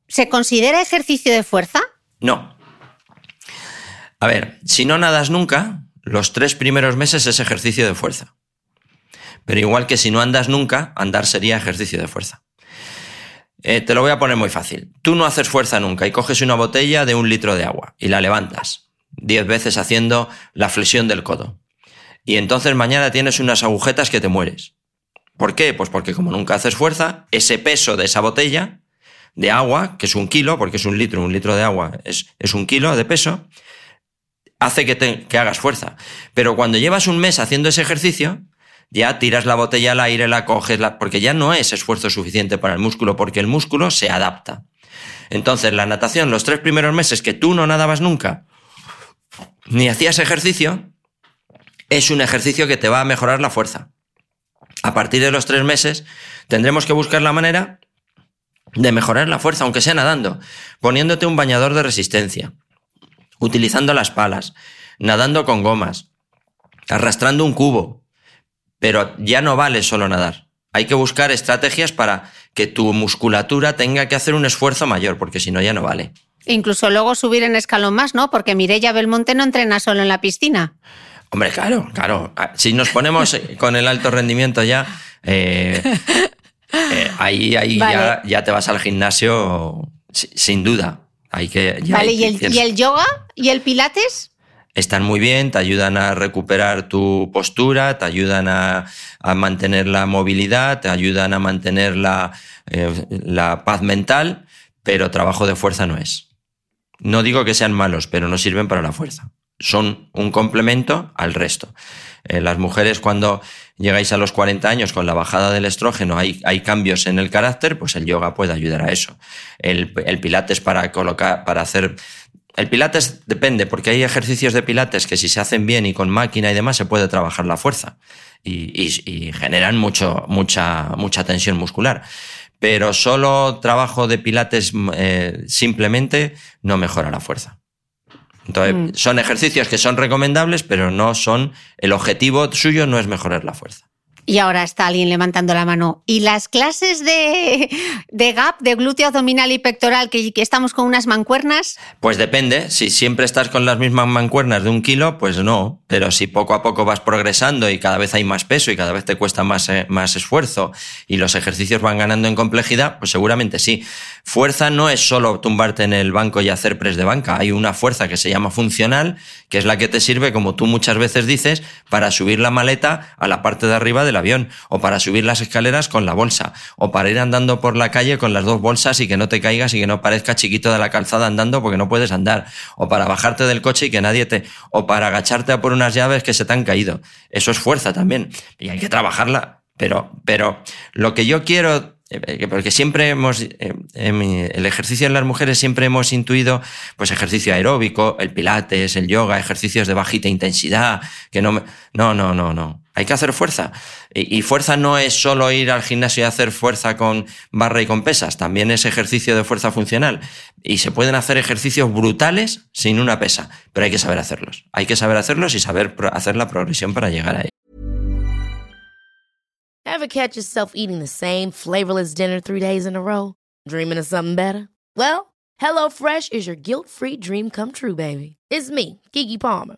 se considera ejercicio de fuerza? No. A ver, si no nadas nunca, los tres primeros meses es ejercicio de fuerza. Pero igual que si no andas nunca, andar sería ejercicio de fuerza. Eh, te lo voy a poner muy fácil. Tú no haces fuerza nunca y coges una botella de un litro de agua y la levantas diez veces haciendo la flexión del codo. Y entonces mañana tienes unas agujetas que te mueres. ¿Por qué? Pues porque como nunca haces fuerza, ese peso de esa botella de agua, que es un kilo, porque es un litro, un litro de agua es, es un kilo de peso, hace que, que hagas fuerza. Pero cuando llevas un mes haciendo ese ejercicio, ya tiras la botella al aire, la coges, porque ya no es esfuerzo suficiente para el músculo, porque el músculo se adapta. Entonces, la natación, los tres primeros meses que tú no nadabas nunca, ni hacías ejercicio, es un ejercicio que te va a mejorar la fuerza. A partir de los tres meses, tendremos que buscar la manera de mejorar la fuerza, aunque sea nadando, poniéndote un bañador de resistencia, utilizando las palas, nadando con gomas, arrastrando un cubo, pero ya no vale solo nadar. Hay que buscar estrategias para que tu musculatura tenga que hacer un esfuerzo mayor, porque si no ya no vale. Incluso luego subir en escalón más, ¿no? Porque Mireia Belmonte no entrena solo en la piscina. Hombre, claro, claro. Ah, si nos ponemos con el alto rendimiento ya, eh, eh, ahí, ahí ya, te vas al gimnasio sin duda. Hay que, vale, ¿Y, el, ¿y el yoga? ¿Y el pilates? Están muy bien, te ayudan a recuperar tu postura, te ayudan a, mantener la movilidad, te ayudan a mantener la, eh, la paz mental, pero trabajo de fuerza no es. No digo que sean malos, pero no sirven para la fuerza. son un complemento al resto. Eh, las mujeres cuando llegáis a los 40 años con la bajada del estrógeno hay, hay cambios en el carácter, pues el yoga puede ayudar a eso. El, el pilates para colocar, para hacer el pilates depende, porque hay ejercicios de pilates que si se hacen bien y con máquina y demás se puede trabajar la fuerza y, generan mucho, mucha, mucha tensión muscular. Pero solo trabajo de pilates eh, simplemente no mejora la fuerza. Entonces, mm. son ejercicios que son recomendables, pero no son, el objetivo suyo no es mejorar la fuerza. Y ahora está alguien levantando la mano. ¿Y las clases de, de gap, de glúteo abdominal y pectoral, que, estamos con unas mancuernas? Pues depende. Si siempre estás con las mismas mancuernas de un kilo, pues no. Pero si poco a poco vas progresando y cada vez hay más peso y cada vez te cuesta más, eh, más esfuerzo y los ejercicios van ganando en complejidad, pues seguramente sí. Fuerza no es solo tumbarte en el banco y hacer press de banca. Hay una fuerza que se llama funcional, que es la que te sirve, como tú muchas veces dices, para subir la maleta a la parte de arriba de la avión, o para subir las escaleras con la bolsa, o para ir andando por la calle con las dos bolsas y que no te caigas y que no parezca chiquito de la calzada andando porque no puedes andar, o para bajarte del coche y que nadie te, o para agacharte a por unas llaves que se te han caído. Eso es fuerza también, y hay que trabajarla. Pero, pero lo que yo quiero eh, porque siempre hemos, eh, el ejercicio en las mujeres siempre hemos intuido, pues ejercicio aeróbico, el pilates, el yoga, ejercicios de bajita intensidad, que no, no, no, no, no. Hay que hacer fuerza. Y, fuerza no es solo ir al gimnasio y hacer fuerza con barra y con pesas, también es ejercicio de fuerza funcional. Y se pueden hacer ejercicios brutales sin una pesa, pero hay que saber hacerlos. Hay que saber hacerlos y saber hacer la progresión para llegar a ello. Ever catch yourself eating the same flavorless dinner three days in a row? Dreaming of something better? Well, HelloFresh is your guilt-free dream come true, baby. It's me, Kiki Palmer.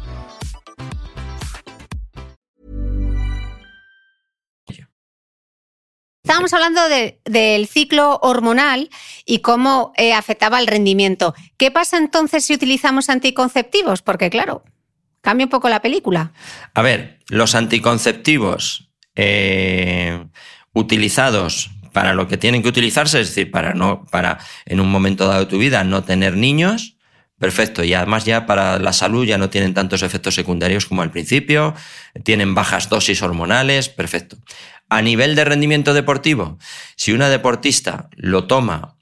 Estábamos hablando del ciclo hormonal y cómo eh, afectaba el rendimiento. ¿Qué pasa entonces si utilizamos anticonceptivos? Porque claro, cambia un poco la película. A ver, los anticonceptivos eh, utilizados para lo que tienen que utilizarse, es decir, para no, para en un momento dado de tu vida no tener niños, perfecto. Y además ya para la salud ya no tienen tantos efectos secundarios como al principio, tienen bajas dosis hormonales, perfecto. A nivel de rendimiento deportivo, si una deportista lo toma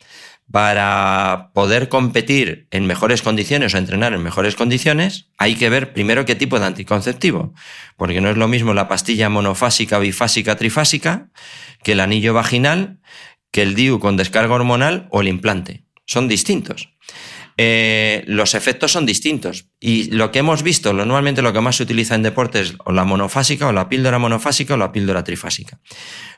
para poder competir en mejores condiciones o entrenar en mejores condiciones, hay que ver primero qué tipo de anticonceptivo, porque no es lo mismo la pastilla monofásica, bifásica, trifásica, que el anillo vaginal, que el DIU con descarga hormonal o el implante. Son distintos. Eh, los efectos son distintos. Y lo que hemos visto, normalmente lo que más se utiliza en deportes es o la monofásica, o la píldora monofásica, o la píldora trifásica.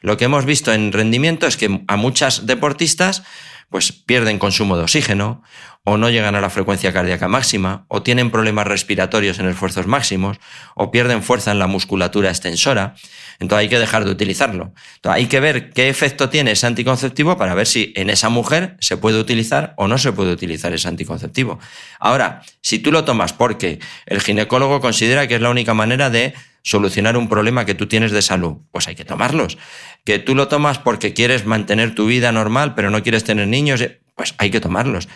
Lo que hemos visto en rendimiento es que a muchas deportistas pues pierden consumo de oxígeno, o no llegan a la frecuencia cardíaca máxima, o tienen problemas respiratorios en esfuerzos máximos, o pierden fuerza en la musculatura extensora. Entonces hay que dejar de utilizarlo. Hay que ver qué efecto tiene ese anticonceptivo para ver si en esa mujer se puede utilizar o no se puede utilizar ese anticonceptivo. Ahora, si tú lo tomas porque el ginecólogo considera que es la única manera de solucionar un problema que tú tienes de salud, pues hay que tomarlos. Que tú lo tomas porque quieres mantener tu vida normal, pero no quieres tener niños, pues hay que tomarlos.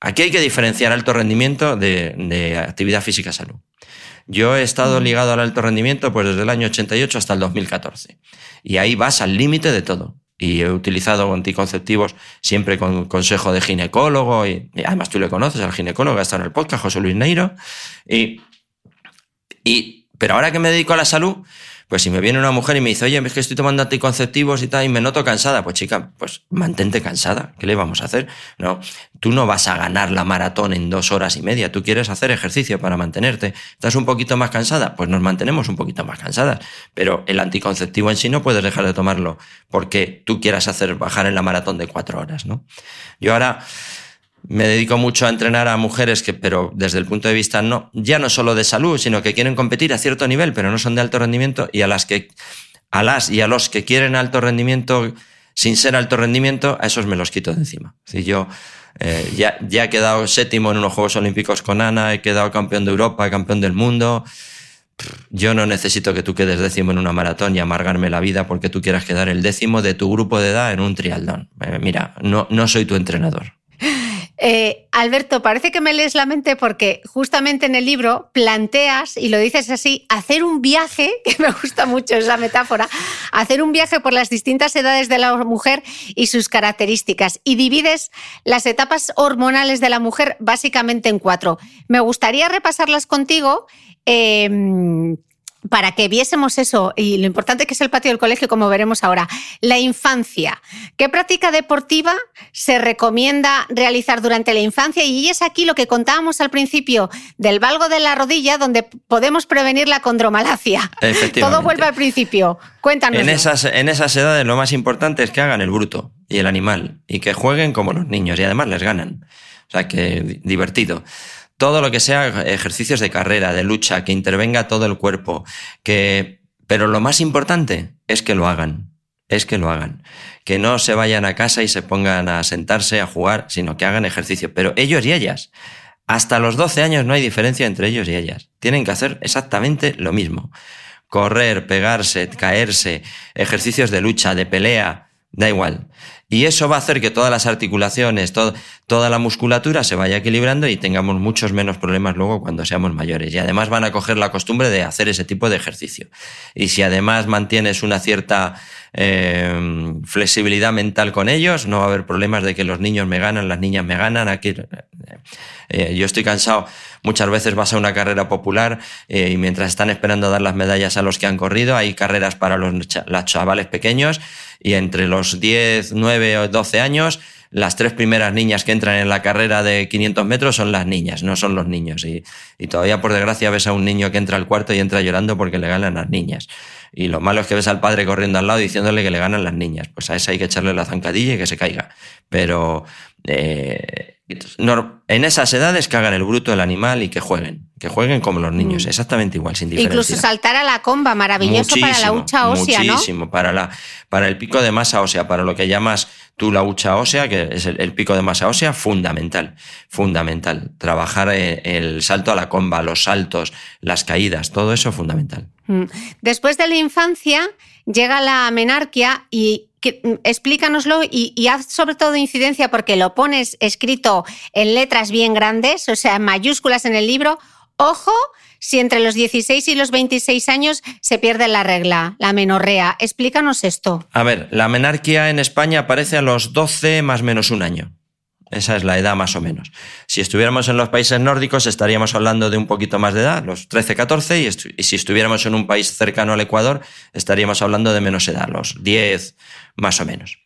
Aquí hay que diferenciar alto rendimiento de, actividad física salud. Yo he estado ligado al alto rendimiento pues desde el año 88 hasta el 2014. Y ahí vas al límite de todo. Y he utilizado anticonceptivos siempre con consejo de ginecólogo. Y, además tú le conoces al ginecólogo, ha estado en el podcast, José Luis Neiro. Y, y pero ahora que me dedico a la salud, pues si me viene una mujer y me dice, oye, es que estoy tomando anticonceptivos y tal, y me noto cansada, pues chica, pues mantente cansada. ¿Qué le vamos a hacer? No, tú no vas a ganar la maratón en dos horas y media. Tú quieres hacer ejercicio para mantenerte. ¿Estás un poquito más cansada? Pues nos mantenemos un poquito más cansadas. Pero el anticonceptivo en sí no puedes dejar de tomarlo porque tú quieras hacer bajar en la maratón de cuatro horas, ¿no? Yo ahora, me dedico mucho a entrenar a mujeres que, pero desde el punto de vista no, ya no solo de salud, sino que quieren competir a cierto nivel, pero no son de alto rendimiento, y a las que, a las y a los que quieren alto rendimiento sin ser alto rendimiento, a esos me los quito de encima. Si yo Eh, ya, he quedado séptimo en unos Juegos Olímpicos con Ana, he quedado campeón de Europa, campeón del mundo. Yo no necesito que tú quedes décimo en una maratón y amargarme la vida porque tú quieras quedar el décimo de tu grupo de edad en un triatlón. Eh, mira, no, no soy tu entrenador. Eh, Alberto, parece que me lees la mente porque justamente en el libro planteas, y lo dices así, hacer un viaje, que me gusta mucho esa metáfora, hacer un viaje por las distintas edades de la mujer y sus características. Y divides las etapas hormonales de la mujer básicamente en cuatro. Me gustaría repasarlas contigo. Eh, para que viésemos eso y lo importante que es el patio del colegio, como veremos ahora. La infancia. ¿Qué práctica deportiva se recomienda realizar durante la infancia? Y es aquí lo que contábamos al principio del valgo de la rodilla, donde podemos prevenir la condromalacia. Todo vuelve al principio. Cuéntanos. En esas, en esas edades lo más importante es que hagan el bruto y el animal y que jueguen como los niños y además les ganan. O sea, que divertido todo lo que sea ejercicios de carrera, de lucha, que intervenga todo el cuerpo, que pero lo más importante es que lo hagan, es que lo hagan, que no se vayan a casa y se pongan a sentarse a jugar, sino que hagan ejercicio, pero ellos y ellas. Hasta los 12 años no hay diferencia entre ellos y ellas. Tienen que hacer exactamente lo mismo. Correr, pegarse, caerse, ejercicios de lucha, de pelea, da igual. Y eso va a hacer que todas las articulaciones, toda la musculatura se vaya equilibrando y tengamos muchos menos problemas luego cuando seamos mayores. Y además van a coger la costumbre de hacer ese tipo de ejercicio. Y si además mantienes una cierta eh, flexibilidad mental con ellos, no va a haber problemas de que los niños me ganan, las niñas me ganan. Aquí, eh, yo estoy cansado. Muchas veces vas a una carrera popular eh, y mientras están esperando dar las medallas a los que han corrido, hay carreras para los, los chavales pequeños y entre los 10, 9 o 12 años, las tres primeras niñas que entran en la carrera de 500 metros son las niñas, no son los niños. Y, y todavía, por desgracia, ves a un niño que entra al cuarto y entra llorando porque le ganan las niñas. Y lo malo es que ves al padre corriendo al lado diciéndole que le ganan las niñas. Pues a esa hay que echarle la zancadilla y que se caiga. Pero eh, en esas edades que hagan el bruto el animal y que jueguen, que jueguen como los niños, mm. exactamente igual, sin diferencia. Incluso saltar a la comba, maravilloso para la hucha ósea, muchísimo, para, la, para el pico de masa ósea, para lo que llamas tú la hucha ósea, que es el, pico de masa ósea, fundamental, fundamental. Trabajar eh, el salto a la comba, los saltos, las caídas, todo eso fundamental. Mm. Después de la infancia llega la menarquia y Mm, explícanoslo y, haz sobre todo incidencia porque lo pones escrito en letras bien grandes, o sea, en mayúsculas en el libro. Ojo si entre los 16 y los 26 años se pierde la regla, la menorrea. Explícanos esto. A ver, la menarquia en España aparece a los 12 más menos un año. Esa es la edad más o menos. Si estuviéramos en los países nórdicos estaríamos hablando de un poquito más de edad, los 13, 14, y, si estuviéramos en un país cercano al Ecuador estaríamos hablando de menos edad, los 10 más o menos.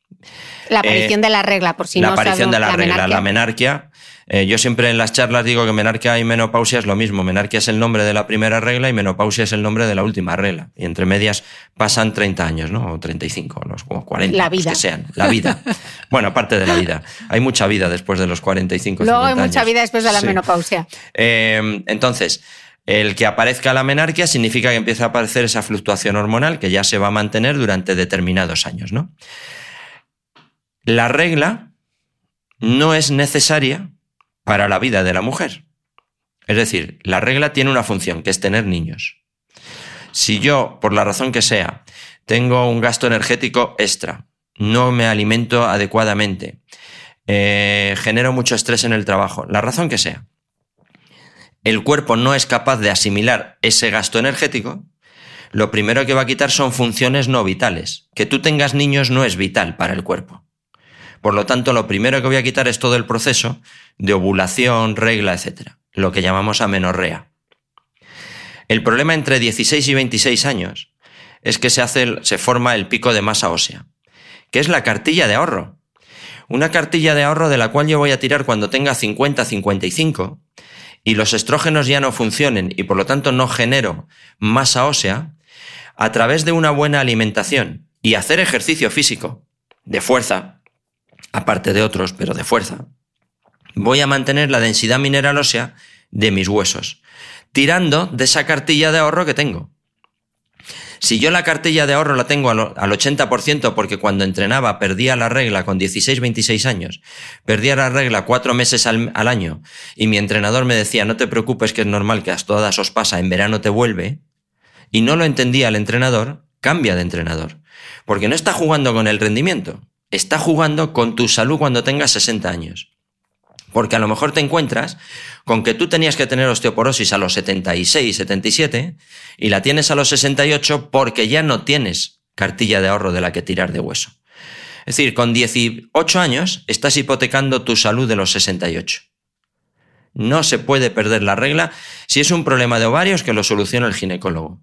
La aparición eh, de la regla, por si la no La aparición de la, regla, la menarquia. Eh, yo siempre en las charlas digo que menarquia y menopausia es lo mismo. Menarquia es el nombre de la primera regla y menopausia es el nombre de la última regla. Y entre medias pasan 30 años, ¿no? O 35, los, o 40, la vida. que sean. La vida. bueno, aparte de la vida. Hay mucha vida después de los 45. Luego hay mucha vida después de la menopausia. Eh, entonces, el que aparezca la menarquia significa que empieza a aparecer esa fluctuación hormonal que ya se va a mantener durante determinados años, ¿no? La regla no es necesaria para la vida de la mujer. Es decir, la regla tiene una función, que es tener niños. Si yo, por la razón que sea, tengo un gasto energético extra, no me alimento adecuadamente, eh, genero mucho estrés en el trabajo, la razón que sea, el cuerpo no es capaz de asimilar ese gasto energético, lo primero que va a quitar son funciones no vitales. Que tú tengas niños no es vital para el cuerpo. Por lo tanto, lo primero que voy a quitar es todo el proceso de ovulación, regla, etc. Lo que llamamos amenorrea. El problema entre 16 y 26 años es que se, hace, se forma el pico de masa ósea, que es la cartilla de ahorro. Una cartilla de ahorro de la cual yo voy a tirar cuando tenga 50, 55 y los estrógenos ya no funcionen y por lo tanto no genero masa ósea, a través de una buena alimentación y hacer ejercicio físico de fuerza, aparte de otros, pero de fuerza, voy a mantener la densidad mineral ósea de mis huesos, tirando de esa cartilla de ahorro que tengo. Si yo la cartilla de ahorro la tengo al, 80% porque cuando entrenaba perdía la regla con 16, 26 años, perdía la regla cuatro meses al, al año y mi entrenador me decía, no te preocupes que es normal que a todas os pasa, en verano te vuelve, y no lo entendía el entrenador, cambia de entrenador. Porque no está jugando con el rendimiento, está jugando con tu salud cuando tengas 60 años. Porque a lo mejor te encuentras con que tú tenías que tener osteoporosis a los 76, 77 y la tienes a los 68 porque ya no tienes cartilla de ahorro de la que tirar de hueso. Es decir, con 18 años estás hipotecando tu salud de los 68. No se puede perder la regla. Si es un problema de ovarios, que lo soluciona el ginecólogo.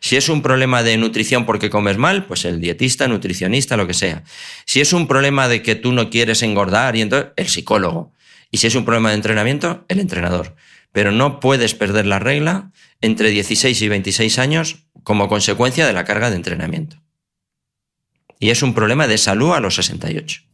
Si es un problema de nutrición porque comes mal, pues el dietista, nutricionista, lo que sea. Si es un problema de que tú no quieres engordar, y entonces el psicólogo. Y si es un problema de entrenamiento, el entrenador. Pero no puedes perder la regla entre 16 y 26 años como consecuencia de la carga de entrenamiento. Y es un problema de salud a los 68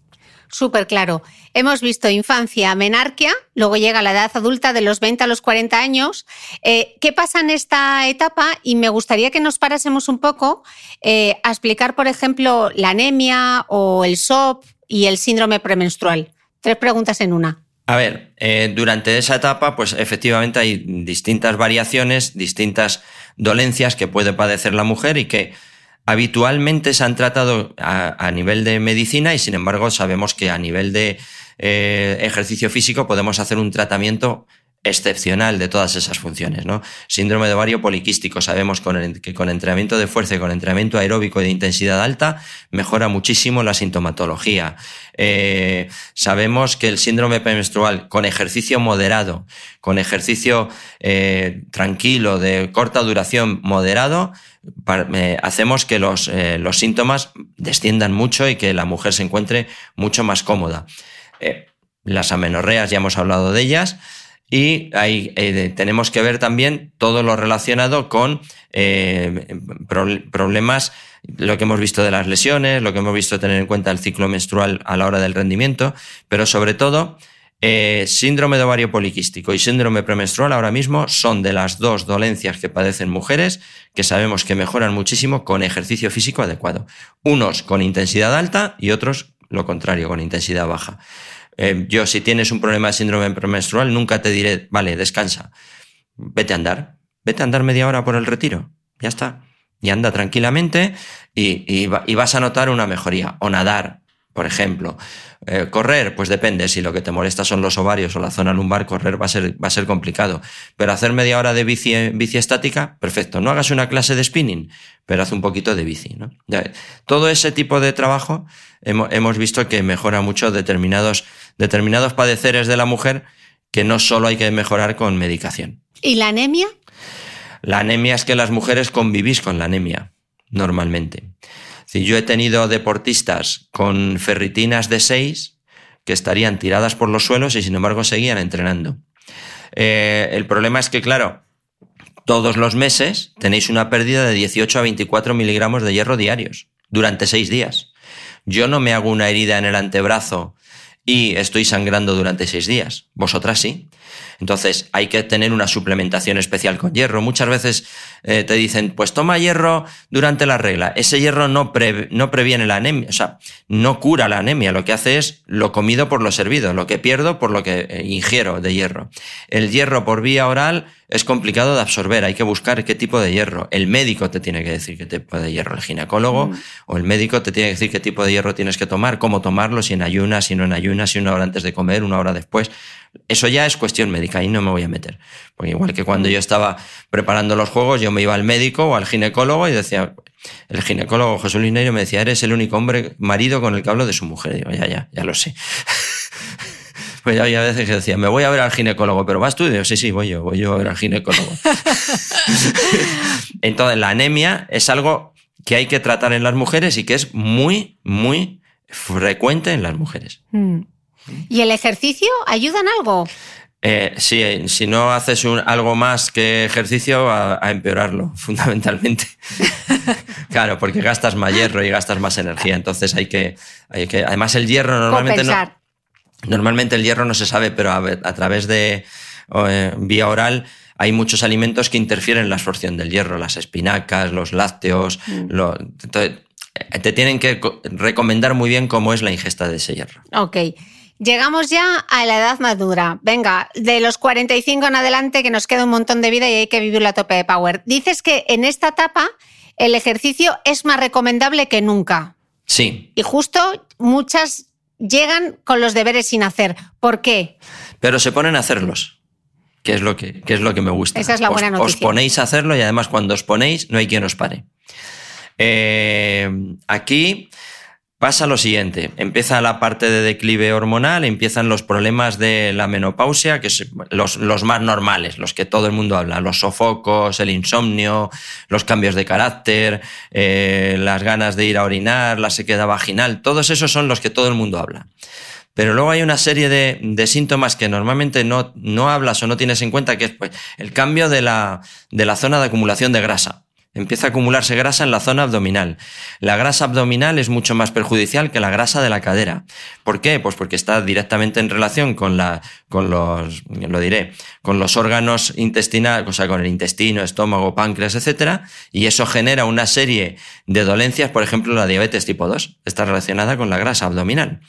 súper claro. Hemos visto infancia, menarquia, luego llega la edad adulta de los 20 a los 40 años. Eh, ¿Qué pasa en esta etapa? Y me gustaría que nos parásemos un poco eh, a explicar, por ejemplo, la anemia o el SOP y el síndrome premenstrual. Tres preguntas en una. A ver, eh, durante esa etapa, pues efectivamente hay distintas variaciones, distintas dolencias que puede padecer la mujer y que habitualmente se han tratado a, nivel de medicina y sin embargo sabemos que a nivel de eh, ejercicio físico podemos hacer un tratamiento excepcional de todas esas funciones. ¿no? Síndrome de ovario poliquístico, sabemos que con entrenamiento de fuerza y con entrenamiento aeróbico de intensidad alta mejora muchísimo la sintomatología. Eh, sabemos que el síndrome premenstrual con ejercicio moderado, con ejercicio eh, tranquilo, de corta duración, moderado, eh, hacemos que los, los, síntomas desciendan mucho y que la mujer se encuentre mucho más cómoda. Las amenorreas, ya hemos hablado de ellas, y ahí tenemos que ver también todo lo relacionado con problemas, lo que hemos visto de las lesiones, lo que hemos visto tener en cuenta el ciclo menstrual a la hora del rendimiento, pero sobre todo eh, síndrome de ovario poliquístico y síndrome premenstrual ahora mismo son de las dos dolencias que padecen mujeres que sabemos que mejoran muchísimo con ejercicio físico adecuado. Unos con intensidad alta y otros lo contrario, con intensidad baja. Eh, yo si tienes un problema de síndrome premenstrual nunca te diré, vale, descansa, vete a andar, vete a andar media hora por el retiro, ya está. Y anda tranquilamente y, y vas a notar una mejoría. O nadar, por ejemplo. Eh, correr, pues depende, si lo que te molesta son los ovarios o la zona lumbar, correr va a ser, va a ser complicado. Pero hacer media hora de bici, bici estática, perfecto. No hagas una clase de spinning, pero haz un poquito de bici. ¿no? todo ese tipo de trabajo hemos, visto que mejora mucho determinados, determinados padeceres de la mujer que no solo hay que mejorar con medicación. ¿Y la anemia? La anemia es que las mujeres convivís con la anemia, normalmente. Si yo he tenido deportistas con ferritinas de 6 que estarían tiradas por los suelos y sin embargo seguían entrenando. Eh, el problema es que, claro, todos los meses tenéis una pérdida de 18 a 24 miligramos de hierro diarios durante seis días. Yo no me hago una herida en el antebrazo y estoy sangrando durante seis días. Vosotras sí. Entonces hay que tener una suplementación especial con hierro. Muchas veces eh, te dicen, pues toma hierro durante la regla. Ese hierro no, no previene la anemia, o sea, no cura la anemia. Lo que hace es lo comido por lo servido, lo que pierdo por lo que eh, ingiero de hierro. El hierro por vía oral es complicado de absorber, hay que buscar qué tipo de hierro. El médico te tiene que decir qué tipo de hierro, el ginecólogo mm. o el médico te tiene que decir qué tipo de hierro tienes que tomar, cómo tomarlo, si en ayunas, si no en ayunas, si una hora antes de comer, una hora después. Eso ya es cuestión médica y no me voy a meter. Porque igual que cuando yo estaba preparando los juegos, yo me iba al médico o al ginecólogo y decía, el ginecólogo Jesús Lineiro me decía, eres el único hombre marido con el que hablo de su mujer. Y digo, ya, ya, ya lo sé. pues había veces que decía, me voy a ver al ginecólogo, pero vas tú y digo, sí, sí, voy yo, voy yo a ver al ginecólogo. Entonces, la anemia es algo que hay que tratar en las mujeres y que es muy, muy frecuente en las mujeres. Mm. ¿Y el ejercicio ayuda en algo? Eh, sí, si no haces algo más que ejercicio, a, empeorarlo, fundamentalmente. claro, porque gastas más hierro y gastas más energía, entonces hay que... Hay que además, el hierro normalmente no... Normalmente el hierro no se sabe, pero a, través de eh, vía oral hay muchos alimentos que interfieren en la absorción del hierro, las espinacas, los lácteos. Mm. entonces, te tienen que recomendar muy bien cómo es la ingesta de ese hierro. Ok. Llegamos ya a la edad madura. Venga, de los 45 en adelante, que nos queda un montón de vida y hay que vivir la tope de power. Dices que en esta etapa el ejercicio es más recomendable que nunca. Sí. Y justo muchas llegan con los deberes sin hacer. ¿Por qué? Pero se ponen a hacerlos. Que es lo que, es lo que me gusta. Esa es la buena noticia. Os ponéis a hacerlo y además cuando os ponéis no hay quien os pare. Eh, aquí pasa lo siguiente, empieza la parte de declive hormonal, empiezan los problemas de la menopausia, que son los, más normales, los que todo el mundo habla, los sofocos, el insomnio, los cambios de carácter, eh, las ganas de ir a orinar, la sequedad vaginal, todos esos son los que todo el mundo habla. Pero luego hay una serie de, síntomas que normalmente no, no hablas o no tienes en cuenta, que es pues, el cambio de la, de la zona de acumulación de grasa empieza a acumularse grasa en la zona abdominal. La grasa abdominal es mucho más perjudicial que la grasa de la cadera. ¿Por qué? Pues porque está directamente en relación con la, con los, lo diré, con los órganos intestinales, o sea, con el intestino, estómago, páncreas, etcétera, y eso genera una serie de dolencias, por ejemplo, la diabetes tipo 2, está relacionada con la grasa abdominal.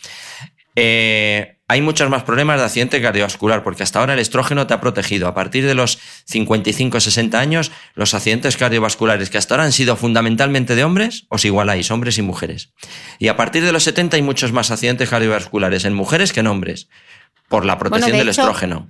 Eh, hay muchos más problemas de accidente cardiovascular, porque hasta ahora el estrógeno te ha protegido. A partir de los 55-60 años, los accidentes cardiovasculares que hasta ahora han sido fundamentalmente de hombres, os igualáis, hombres y mujeres. Y a partir de los 70 hay muchos más accidentes cardiovasculares en mujeres que en hombres, por la protección del estrógeno.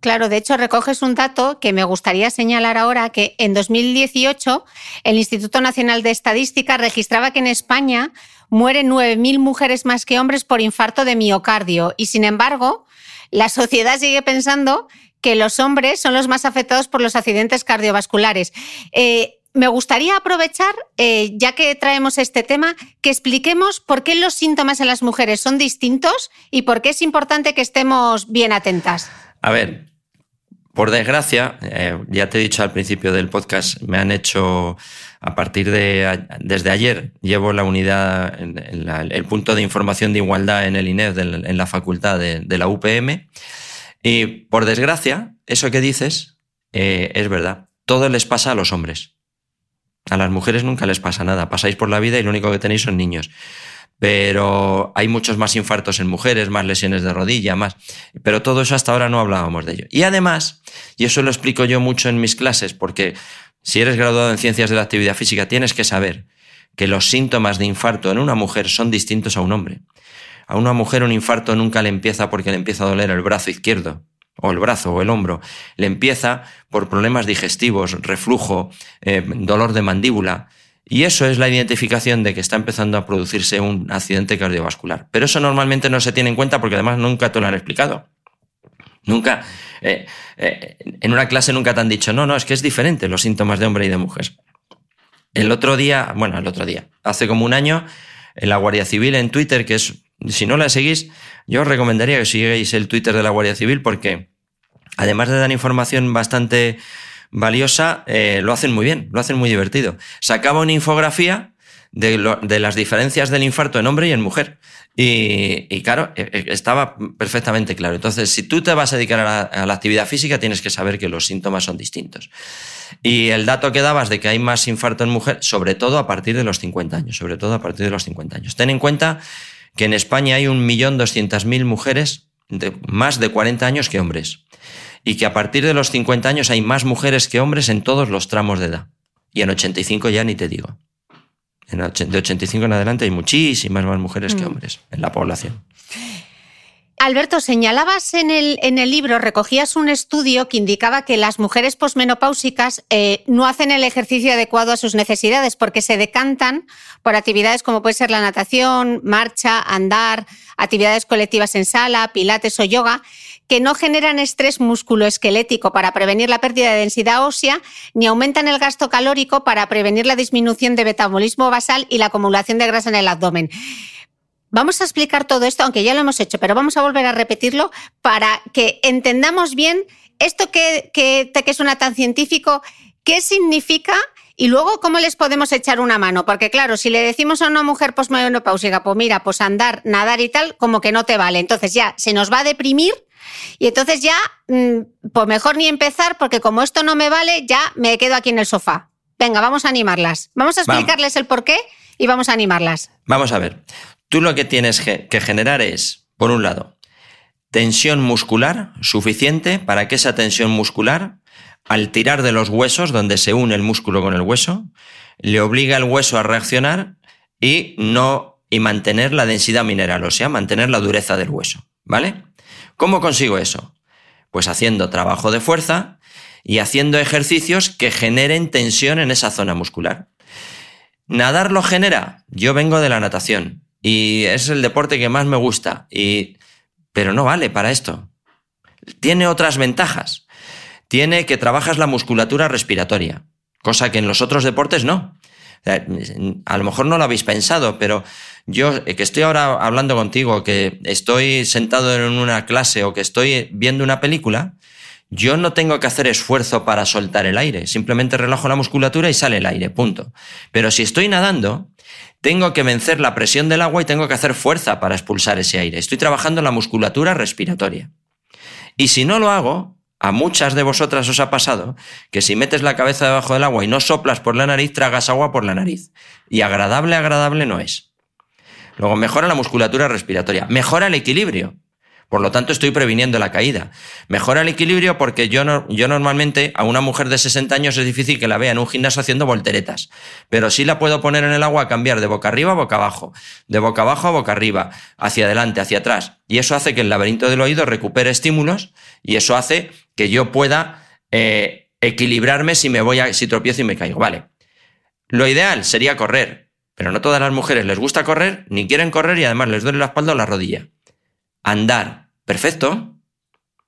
Claro, de hecho recoges un dato que me gustaría señalar ahora, que en 2018 el Instituto Nacional de Estadística registraba que en España mueren 9.000 mujeres más que hombres por infarto de miocardio y sin embargo la sociedad sigue pensando que los hombres son los más afectados por los accidentes cardiovasculares. Eh, me gustaría aprovechar, eh, ya que traemos este tema, que expliquemos por qué los síntomas en las mujeres son distintos y por qué es importante que estemos bien atentas. A ver, por desgracia, eh, ya te he dicho al principio del podcast, me han hecho, a partir de, desde ayer, llevo la unidad, el punto de información de igualdad en el INEF, en la facultad de, la UPM. Y por desgracia, eso que dices eh, es verdad. Todo les pasa a los hombres. A las mujeres nunca les pasa nada. Pasáis por la vida y lo único que tenéis son niños pero hay muchos más infartos en mujeres, más lesiones de rodilla, más. Pero todo eso hasta ahora no hablábamos de ello. Y además, y eso lo explico yo mucho en mis clases, porque si eres graduado en ciencias de la actividad física, tienes que saber que los síntomas de infarto en una mujer son distintos a un hombre. A una mujer un infarto nunca le empieza porque le empieza a doler el brazo izquierdo, o el brazo, o el hombro. Le empieza por problemas digestivos, reflujo, eh, dolor de mandíbula. Y eso es la identificación de que está empezando a producirse un accidente cardiovascular. Pero eso normalmente no se tiene en cuenta porque además nunca te lo han explicado. Nunca, eh, eh, en una clase nunca te han dicho, no, no, es que es diferente los síntomas de hombre y de mujer. El otro día, bueno, el otro día, hace como un año, en la Guardia Civil en Twitter, que es, si no la seguís, yo os recomendaría que sigáis el Twitter de la Guardia Civil porque además de dar información bastante valiosa, eh, lo hacen muy bien, lo hacen muy divertido. Sacaba una infografía de, las diferencias del infarto en hombre y en mujer. Y, claro, e, e, estaba perfectamente claro. Entonces, si tú te vas a dedicar a la, actividad física, tienes que saber que los síntomas son distintos. Y el dato que dabas de que hay más infarto en mujer, sobre todo a partir de los 50 años, sobre todo a partir de los 50 años. Ten en cuenta que en España hay 1.200.000 mujeres de más de 40 años que hombres y que a partir de los 50 años hay más mujeres que hombres en todos los tramos de edad. Y en 85 ya ni te digo. De 85 en adelante hay muchísimas más mujeres que mm. hombres en la población. Alberto, señalabas en el, en el, libro, recogías un estudio que indicaba que las mujeres posmenopáusicas eh, no hacen el ejercicio adecuado a sus necesidades porque se decantan por actividades como puede ser la natación, marcha, andar, actividades colectivas en sala, pilates o yoga, que no generan estrés musculoesquelético para prevenir la pérdida de densidad ósea, ni aumentan el gasto calórico para prevenir la disminución de metabolismo basal y la acumulación de grasa en el abdomen. Vamos a explicar todo esto, aunque ya lo hemos hecho, pero vamos a volver a repetirlo para que entendamos bien esto que, que, que suena tan científico, qué significa y luego, ¿cómo les podemos echar una mano? Porque claro, si le decimos a una mujer posmenopáusica, pues mira, pues andar, nadar y tal, como que no te vale. Entonces ya se nos va a deprimir Y entonces ya, mm, pues mejor ni empezar, porque como esto no me vale, ya me quedo aquí en el sofá. Venga, vamos a animarlas. Vamos a explicarles el por qué y vamos a animarlas. Vamos a ver. Tú lo que tienes que generar es, por un lado, tensión muscular suficiente para que esa tensión muscular, al tirar de los huesos, donde se une el músculo con el hueso, le obliga al hueso a reaccionar y no y mantener la densidad mineral o sea, mantener la dureza del hueso, ¿vale? ¿Cómo consigo eso? Pues haciendo trabajo de fuerza y haciendo ejercicios que generen tensión en esa zona muscular. ¿Nadar lo genera? Yo vengo de la natación y es el deporte que más me gusta, y, pero no vale para esto. Tiene otras ventajas. Tiene que trabajas la musculatura respiratoria, cosa que en los otros deportes no. A lo mejor no lo habéis pensado, pero yo que estoy ahora hablando contigo, que estoy sentado en una clase o que estoy viendo una película, yo no tengo que hacer esfuerzo para soltar el aire, simplemente relajo la musculatura y sale el aire, punto. Pero si estoy nadando, tengo que vencer la presión del agua y tengo que hacer fuerza para expulsar ese aire. Estoy trabajando la musculatura respiratoria. Y si no lo hago, a muchas de vosotras os ha pasado que si metes la cabeza debajo del agua y no soplas por la nariz, tragas agua por la nariz. Y agradable, agradable no es. Luego mejora la musculatura respiratoria, mejora el equilibrio. Por lo tanto, estoy previniendo la caída. Mejora el equilibrio porque yo, no, yo normalmente a una mujer de 60 años es difícil que la vea en un gimnasio haciendo volteretas, pero sí la puedo poner en el agua a cambiar de boca arriba a boca abajo, de boca abajo a boca arriba, hacia adelante, hacia atrás. Y eso hace que el laberinto del oído recupere estímulos y eso hace que yo pueda eh, equilibrarme si me voy a, si tropiezo y me caigo. Vale. Lo ideal sería correr, pero no todas las mujeres les gusta correr, ni quieren correr y además les duele la espalda o la rodilla. Andar, perfecto.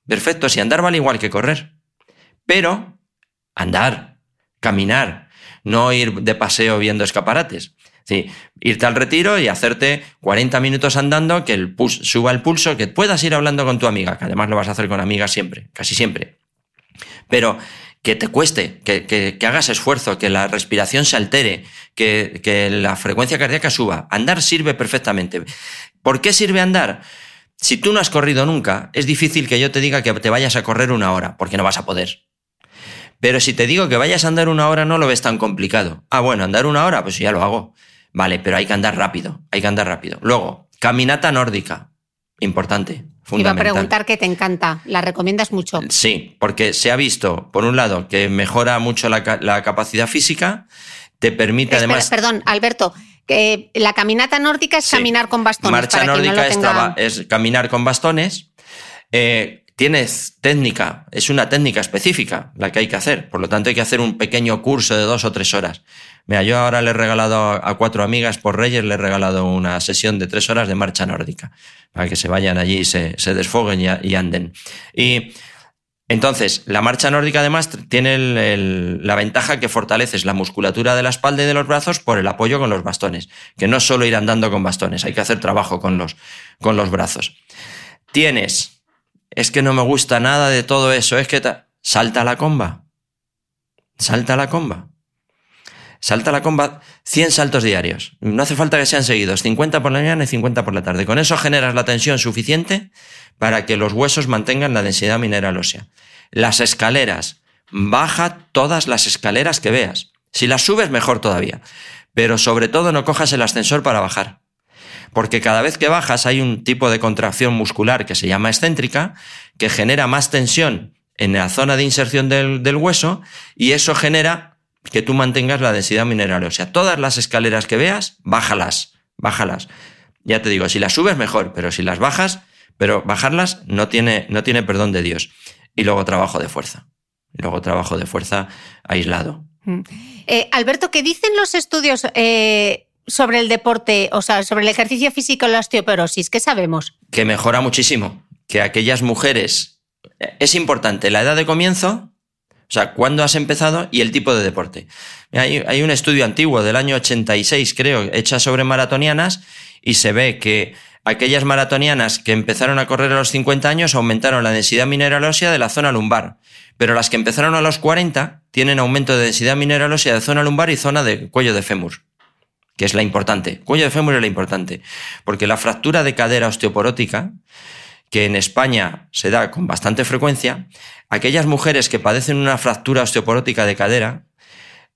Perfecto, si andar vale igual que correr. Pero andar, caminar, no ir de paseo viendo escaparates. Sí, irte al retiro y hacerte 40 minutos andando, que el suba el pulso, que puedas ir hablando con tu amiga, que además lo vas a hacer con amigas siempre, casi siempre. Pero que te cueste, que, que, hagas esfuerzo, que la respiración se altere, que, que la frecuencia cardíaca suba. Andar sirve perfectamente. ¿Por qué sirve andar? Si tú no has corrido nunca, es difícil que yo te diga que te vayas a correr una hora, porque no vas a poder. Pero si te digo que vayas a andar una hora, no lo ves tan complicado. Ah, bueno, andar una hora, pues ya lo hago. Vale, pero hay que andar rápido, hay que andar rápido. Luego, caminata nórdica. Importante. Iba a preguntar que te encanta, ¿la recomiendas mucho? Sí, porque se ha visto, por un lado, que mejora mucho la, capacidad física, te permite además... Perdón, Alberto, la caminata nórdica es caminar con bastones. Marcha nórdica es, caminar con bastones. Eh, tienes técnica, es una técnica específica la que hay que hacer. Por lo tanto, hay que hacer un pequeño curso de dos o tres horas. Mira, yo ahora le he regalado a cuatro amigas por Reyes, le he regalado una sesión de tres horas de marcha nórdica, para que se vayan allí y se, desfoguen y, anden. Y entonces, la marcha nórdica además tiene la ventaja que fortaleces la musculatura de la espalda y de los brazos por el apoyo con los bastones, que no solo ir andando con bastones, hay que hacer trabajo con los, con los brazos. Tienes, es que no me gusta nada de todo eso, es que salta la comba, salta la comba. Salta la comba 100 saltos diarios. No hace falta que sean seguidos, 50 por la mañana y 50 por la tarde. Con eso generas la tensión suficiente para que los huesos mantengan la densidad mineral ósea. Las escaleras. Baja todas las escaleras que veas. Si las subes, mejor todavía. Pero sobre todo no cojas el ascensor para bajar. Porque cada vez que bajas hay un tipo de contracción muscular que se llama excéntrica, que genera más tensión en la zona de inserción del, del hueso y eso genera que tú mantengas la densidad mineral O sea, Todas las escaleras que veas, bájalas, bájalas. Ya te digo, si las subes mejor, pero si las bajas, pero bajarlas no tiene, no tiene perdón de Dios. Y luego trabajo de fuerza. Luego trabajo de fuerza aislado. Mm. Eh, Alberto, ¿qué dicen los estudios eh, sobre el deporte, o sea, sobre el ejercicio físico y la osteoporosis? ¿Qué sabemos? Que mejora muchísimo. Que aquellas mujeres. Es importante la edad de comienzo, o sea, cuándo has empezado y el tipo de deporte. Hay, un estudio antiguo del año 86, creo, hecha sobre maratonianas y se ve que aquellas maratonianas que empezaron a correr a los 50 años aumentaron la densidad mineral ósea de la zona lumbar, pero las que empezaron a los 40 tienen aumento de densidad mineral ósea de zona lumbar y zona de cuello de fémur, que es la importante. Cuello de fémur es la importante, porque la fractura de cadera osteoporótica que en España se da con bastante frecuencia, aquellas mujeres que padecen una fractura osteoporótica de cadera,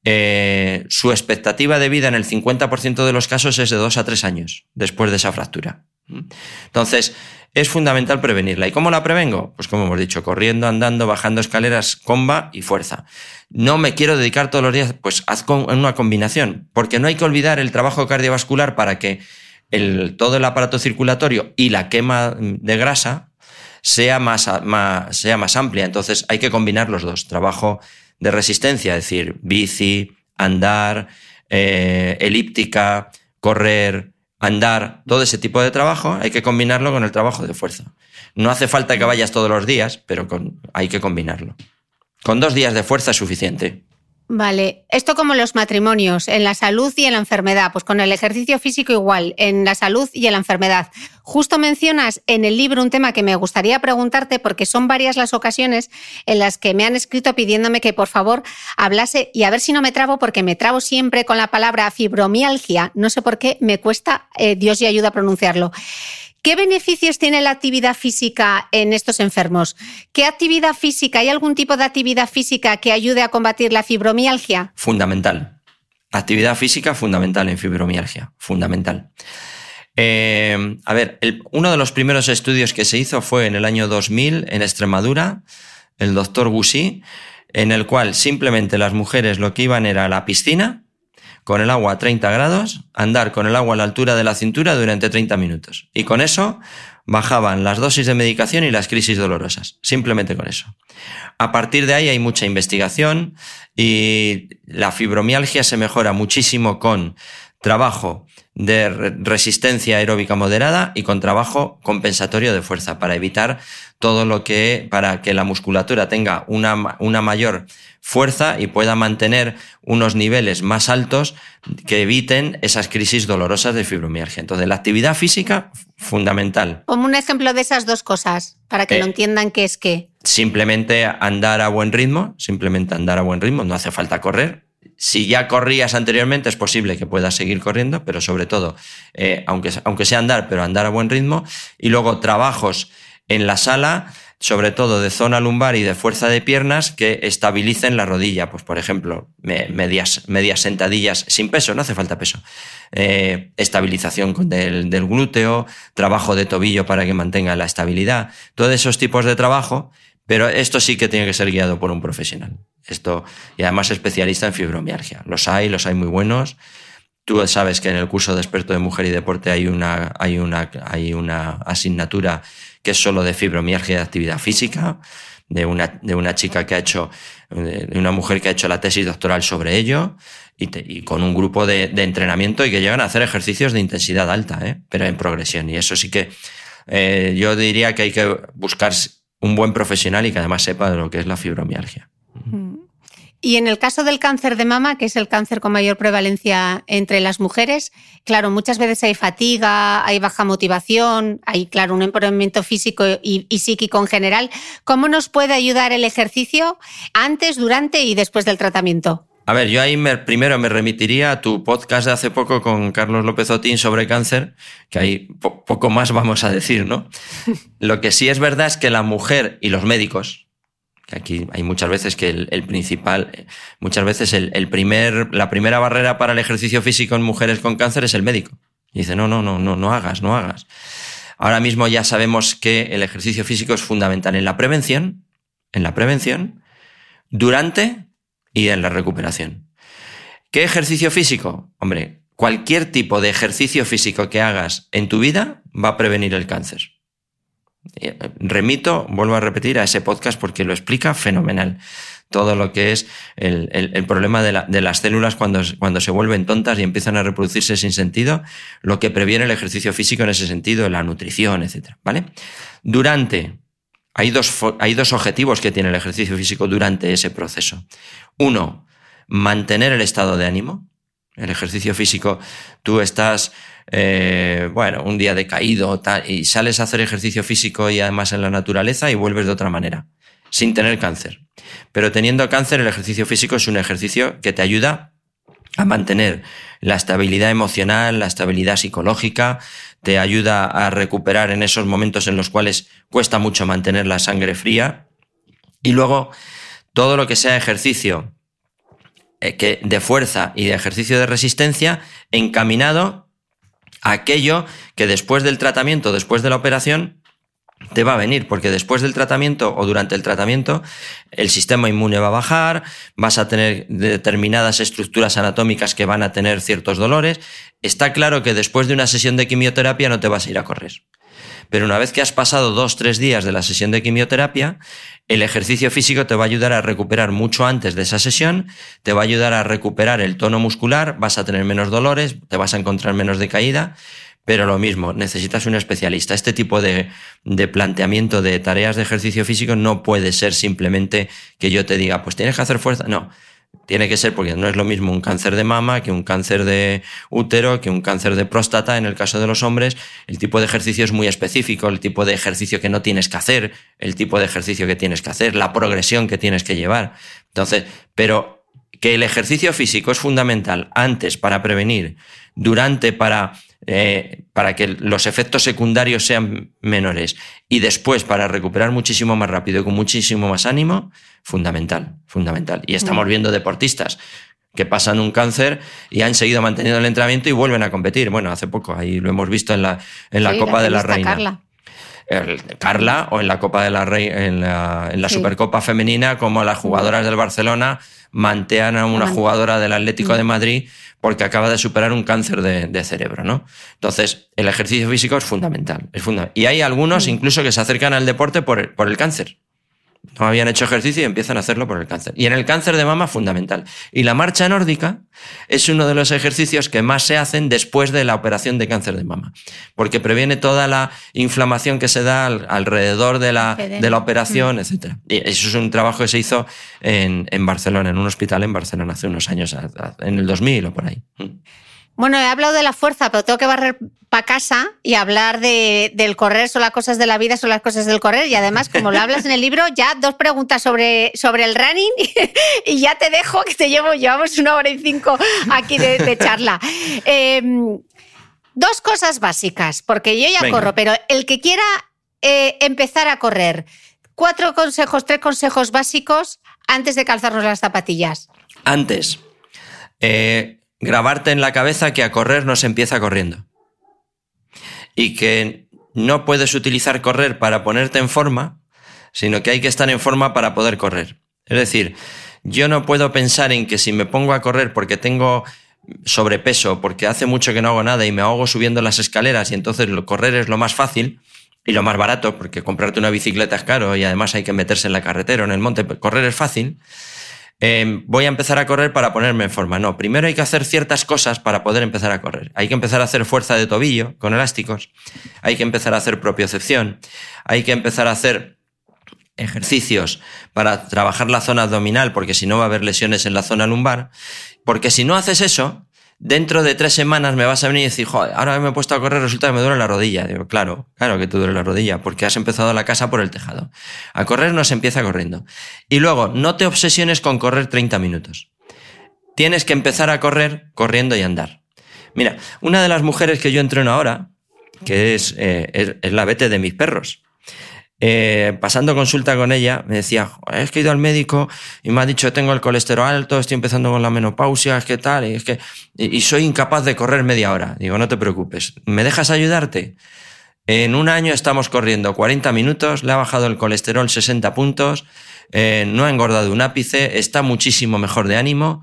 eh, su expectativa de vida en el 50% de los casos es de 2 a 3 años después de esa fractura. Entonces, es fundamental prevenirla. ¿Y cómo la prevengo? Pues como hemos dicho, corriendo, andando, bajando escaleras, comba y fuerza. No me quiero dedicar todos los días, pues haz con una combinación, porque no hay que olvidar el trabajo cardiovascular para que el, todo el aparato circulatorio y la quema de grasa sea más, sea más amplia. Entonces hay que combinar los dos. Trabajo de resistencia, es decir, bici, andar, eh, elíptica, correr, andar, todo ese tipo de trabajo, hay que combinarlo con el trabajo de fuerza. No hace falta que vayas todos los días, pero hay que combinarlo. Con dos días de fuerza es suficiente. Vale, esto como los matrimonios, en la salud y en la enfermedad, pues con el ejercicio físico igual, en la salud y en la enfermedad. Justo mencionas en el libro un tema que me gustaría preguntarte porque son varias las ocasiones en las que me han escrito pidiéndome que por favor hablase y a ver si no me trabo porque me trabo siempre con la palabra fibromialgia, no sé por qué me cuesta, eh, Dios y ayuda a pronunciarlo. ¿Qué beneficios tiene la actividad física en estos enfermos? ¿Qué actividad física, hay algún tipo de actividad física que ayude a combatir la fibromialgia? Fundamental. Actividad física fundamental en fibromialgia, fundamental. Eh, a ver, uno de los primeros estudios que se hizo fue en el año 2000 en Extremadura, el doctor Bussy, en el cual simplemente las mujeres lo que iban era a la piscina, con el agua a 30 grados, andar con el agua a la altura de la cintura durante 30 minutos. Y con eso bajaban las dosis de medicación y las crisis dolorosas, simplemente con eso. A partir de ahí hay mucha investigación y la fibromialgia se mejora muchísimo con trabajo de resistencia aeróbica moderada y con trabajo compensatorio de fuerza para evitar todo lo que, para que la musculatura tenga una, una mayor fuerza y pueda mantener unos niveles más altos que eviten esas crisis dolorosas de fibromialgia. Entonces, la actividad física, fundamental. Como un ejemplo de esas dos cosas, para que lo eh, entiendan qué es qué. Simplemente andar a buen ritmo, simplemente andar a buen ritmo, no hace falta correr, si ya corrías anteriormente, es posible que puedas seguir corriendo, pero sobre todo, eh, aunque, aunque sea andar, pero andar a buen ritmo. Y luego trabajos en la sala, sobre todo de zona lumbar y de fuerza de piernas, que estabilicen la rodilla. Pues, por ejemplo, medias, sentadillas sin peso, no hace falta peso. Eh, estabilización del, del glúteo, trabajo de tobillo para que mantenga la estabilidad. Todos esos tipos de trabajo, pero esto sí que tiene que ser guiado por un profesional. Esto, y además especialista en fibromialgia. Los hay, los hay muy buenos. Tú sabes que en el curso de experto de mujer y deporte hay una, hay una, hay una asignatura que es solo de fibromialgia de actividad física, de una, de una chica que ha hecho, de una mujer que ha hecho la tesis doctoral sobre ello y, con un grupo de, entrenamiento y que llegan a hacer ejercicios de intensidad alta, ¿eh? pero en progresión. Y eso sí que eh, yo diría que hay que buscar un buen profesional y que además sepa de lo que es la fibromialgia. Mm. Y en el caso del cáncer de mama, que es el cáncer con mayor prevalencia entre las mujeres, claro, muchas veces hay fatiga, hay baja motivación, hay, claro, un empoderamiento físico y, psíquico en general. ¿Cómo nos puede ayudar el ejercicio antes, durante y después del tratamiento? A ver, yo ahí primero me remitiría a tu podcast de hace poco con Carlos López Otín sobre cáncer, que ahí poco más vamos a decir, ¿no? Lo que sí es verdad es que la mujer y los médicos, Aquí hay muchas veces que el, principal, muchas veces el, primer, la primera barrera para el ejercicio físico en mujeres con cáncer es el médico. Y dice, no, no, no, no, no hagas, no hagas. Ahora mismo ya sabemos que el ejercicio físico es fundamental en la prevención, en la prevención, durante y en la recuperación. ¿Qué ejercicio físico? Hombre, cualquier tipo de ejercicio físico que hagas en tu vida va a prevenir el cáncer. Eh, remito, vuelvo a repetir, a ese podcast porque lo explica fenomenal. Todo lo que es el, problema de, las células cuando, cuando se vuelven tontas y empiezan a reproducirse sin sentido, lo que previene el ejercicio físico en ese sentido, la nutrición, etc. ¿Vale? Durante, hay dos, hay dos objetivos que tiene el ejercicio físico durante ese proceso. Uno, mantener el estado de ánimo. El ejercicio físico, tú estás eh, bueno, un día decaído y sales a hacer ejercicio físico y además en la naturaleza y vuelves de otra manera, sin tener cáncer. Pero teniendo cáncer, el ejercicio físico es un ejercicio que te ayuda a mantener la estabilidad emocional, la estabilidad psicológica, te ayuda a recuperar en esos momentos en los cuales cuesta mucho mantener la sangre fría. Y luego, todo lo que sea ejercicio que de fuerza y de ejercicio de resistencia encaminado a aquello que después del tratamiento, después de la operación, te va a venir, porque después del tratamiento o durante el tratamiento, el sistema inmune va a bajar, vas a tener determinadas estructuras anatómicas que van a tener ciertos dolores. Está claro que después de una sesión de quimioterapia no te vas a ir a correr. Pero una vez que has pasado dos, tres días de la sesión de quimioterapia, el ejercicio físico te va a ayudar a recuperar mucho antes de esa sesión, te va a ayudar a recuperar el tono muscular, vas a tener menos dolores, te vas a encontrar menos decaída, pero lo mismo, necesitas un especialista. Este tipo de, de, planteamiento de tareas de ejercicio físico no puede ser simplemente que yo te diga, pues tienes que hacer fuerza. No, tiene que ser porque no es lo mismo un cáncer de mama que un cáncer de útero, que un cáncer de próstata. En el caso de los hombres, el tipo de ejercicio es muy específico, el tipo de ejercicio que no tienes que hacer, el tipo de ejercicio que tienes que hacer, la progresión que tienes que llevar. Entonces, pero que el ejercicio físico es fundamental antes para prevenir, durante para eh, para que los efectos secundarios sean menores y después para recuperar muchísimo más rápido y con muchísimo más ánimo, fundamental, fundamental. Y estamos mm. viendo deportistas que pasan un cáncer y han seguido manteniendo el entrenamiento y vuelven a competir. Bueno, hace poco, ahí lo hemos visto en la, en la Copa de la Reina. Carla. Carla o en la Copa de la Reina, en la, Supercopa Femenina, como las jugadoras del Barcelona mantean a una jugadora del Atlético de Madrid porque acaba de superar un cáncer de, cerebro, ¿no? Entonces, el ejercicio físico es fundamental, es fundamental. Y hay algunos incluso que se acercan al deporte por por el cáncer no habían hecho ejercicio y empiezan a hacerlo por el cáncer. Y en el cáncer de mama, fundamental. Y la marcha nórdica es uno de los ejercicios que más se hacen después de la operación de cáncer de mama, porque previene toda la inflamación que se da alrededor de la, de la operación, mm. etc. Y eso es un trabajo que se hizo en, en Barcelona, en un hospital en Barcelona hace unos años, en el 2000 o por ahí. Bueno, he hablado de la fuerza, pero tengo que barrer para casa y hablar de, del correr son las cosas de la vida, son las cosas del correr. Y además, como lo hablas en el libro, ya dos preguntas sobre, sobre el running y, ya te dejo que te llevo, llevamos una hora y cinco aquí de, charla. Em, dos cosas básicas, porque yo ya corro, pero el que quiera eh, empezar a correr, cuatro consejos, tres consejos básicos antes de calzarnos las zapatillas. Antes. Eh, grabarte en la cabeza que a correr no se empieza corriendo. Y que no puedes utilizar correr para ponerte en forma, sino que hay que estar en forma para poder correr. Es decir, yo no puedo pensar en que si me pongo a correr porque tengo sobrepeso, porque hace mucho que no hago nada y me ahogo subiendo las escaleras y entonces correr es lo más fácil y lo más barato, porque comprarte una bicicleta es caro y además hay que meterse en la carretera o en el monte, correr es fácil. Em, voy a empezar a correr para ponerme en forma. No, primero hay que hacer ciertas cosas para poder empezar a correr. Hay que empezar a hacer fuerza de tobillo con elásticos, hay que empezar a hacer propiocepción, hay que empezar a hacer ejercicios para trabajar la zona abdominal, porque si no va a haber lesiones en la zona lumbar, porque si no haces eso, dentro de tres semanas me vas a venir y decir, ahora me he puesto a correr resulta que me duele la rodilla. Digo, claro, claro que te duele la rodilla, porque has empezado la casa por el tejado. A correr no se empieza corriendo. Y luego, no te obsesiones con correr 30 minutos. Tienes que empezar a correr corriendo y andar. Mira, una de las mujeres que yo entreno ahora, que es, eh, es la vete de mis perros, eh, pasando consulta con ella, me decía, es que he ido al médico y me ha dicho, tengo el colesterol alto, estoy empezando con la menopausia, es que tal, y es que, y, soy incapaz de correr media hora. Digo, no te preocupes, ¿me dejas ayudarte? En un año estamos corriendo 40 minutos, le ha bajado el colesterol 60 puntos, eh, no ha engordado un ápice, está muchísimo mejor de ánimo.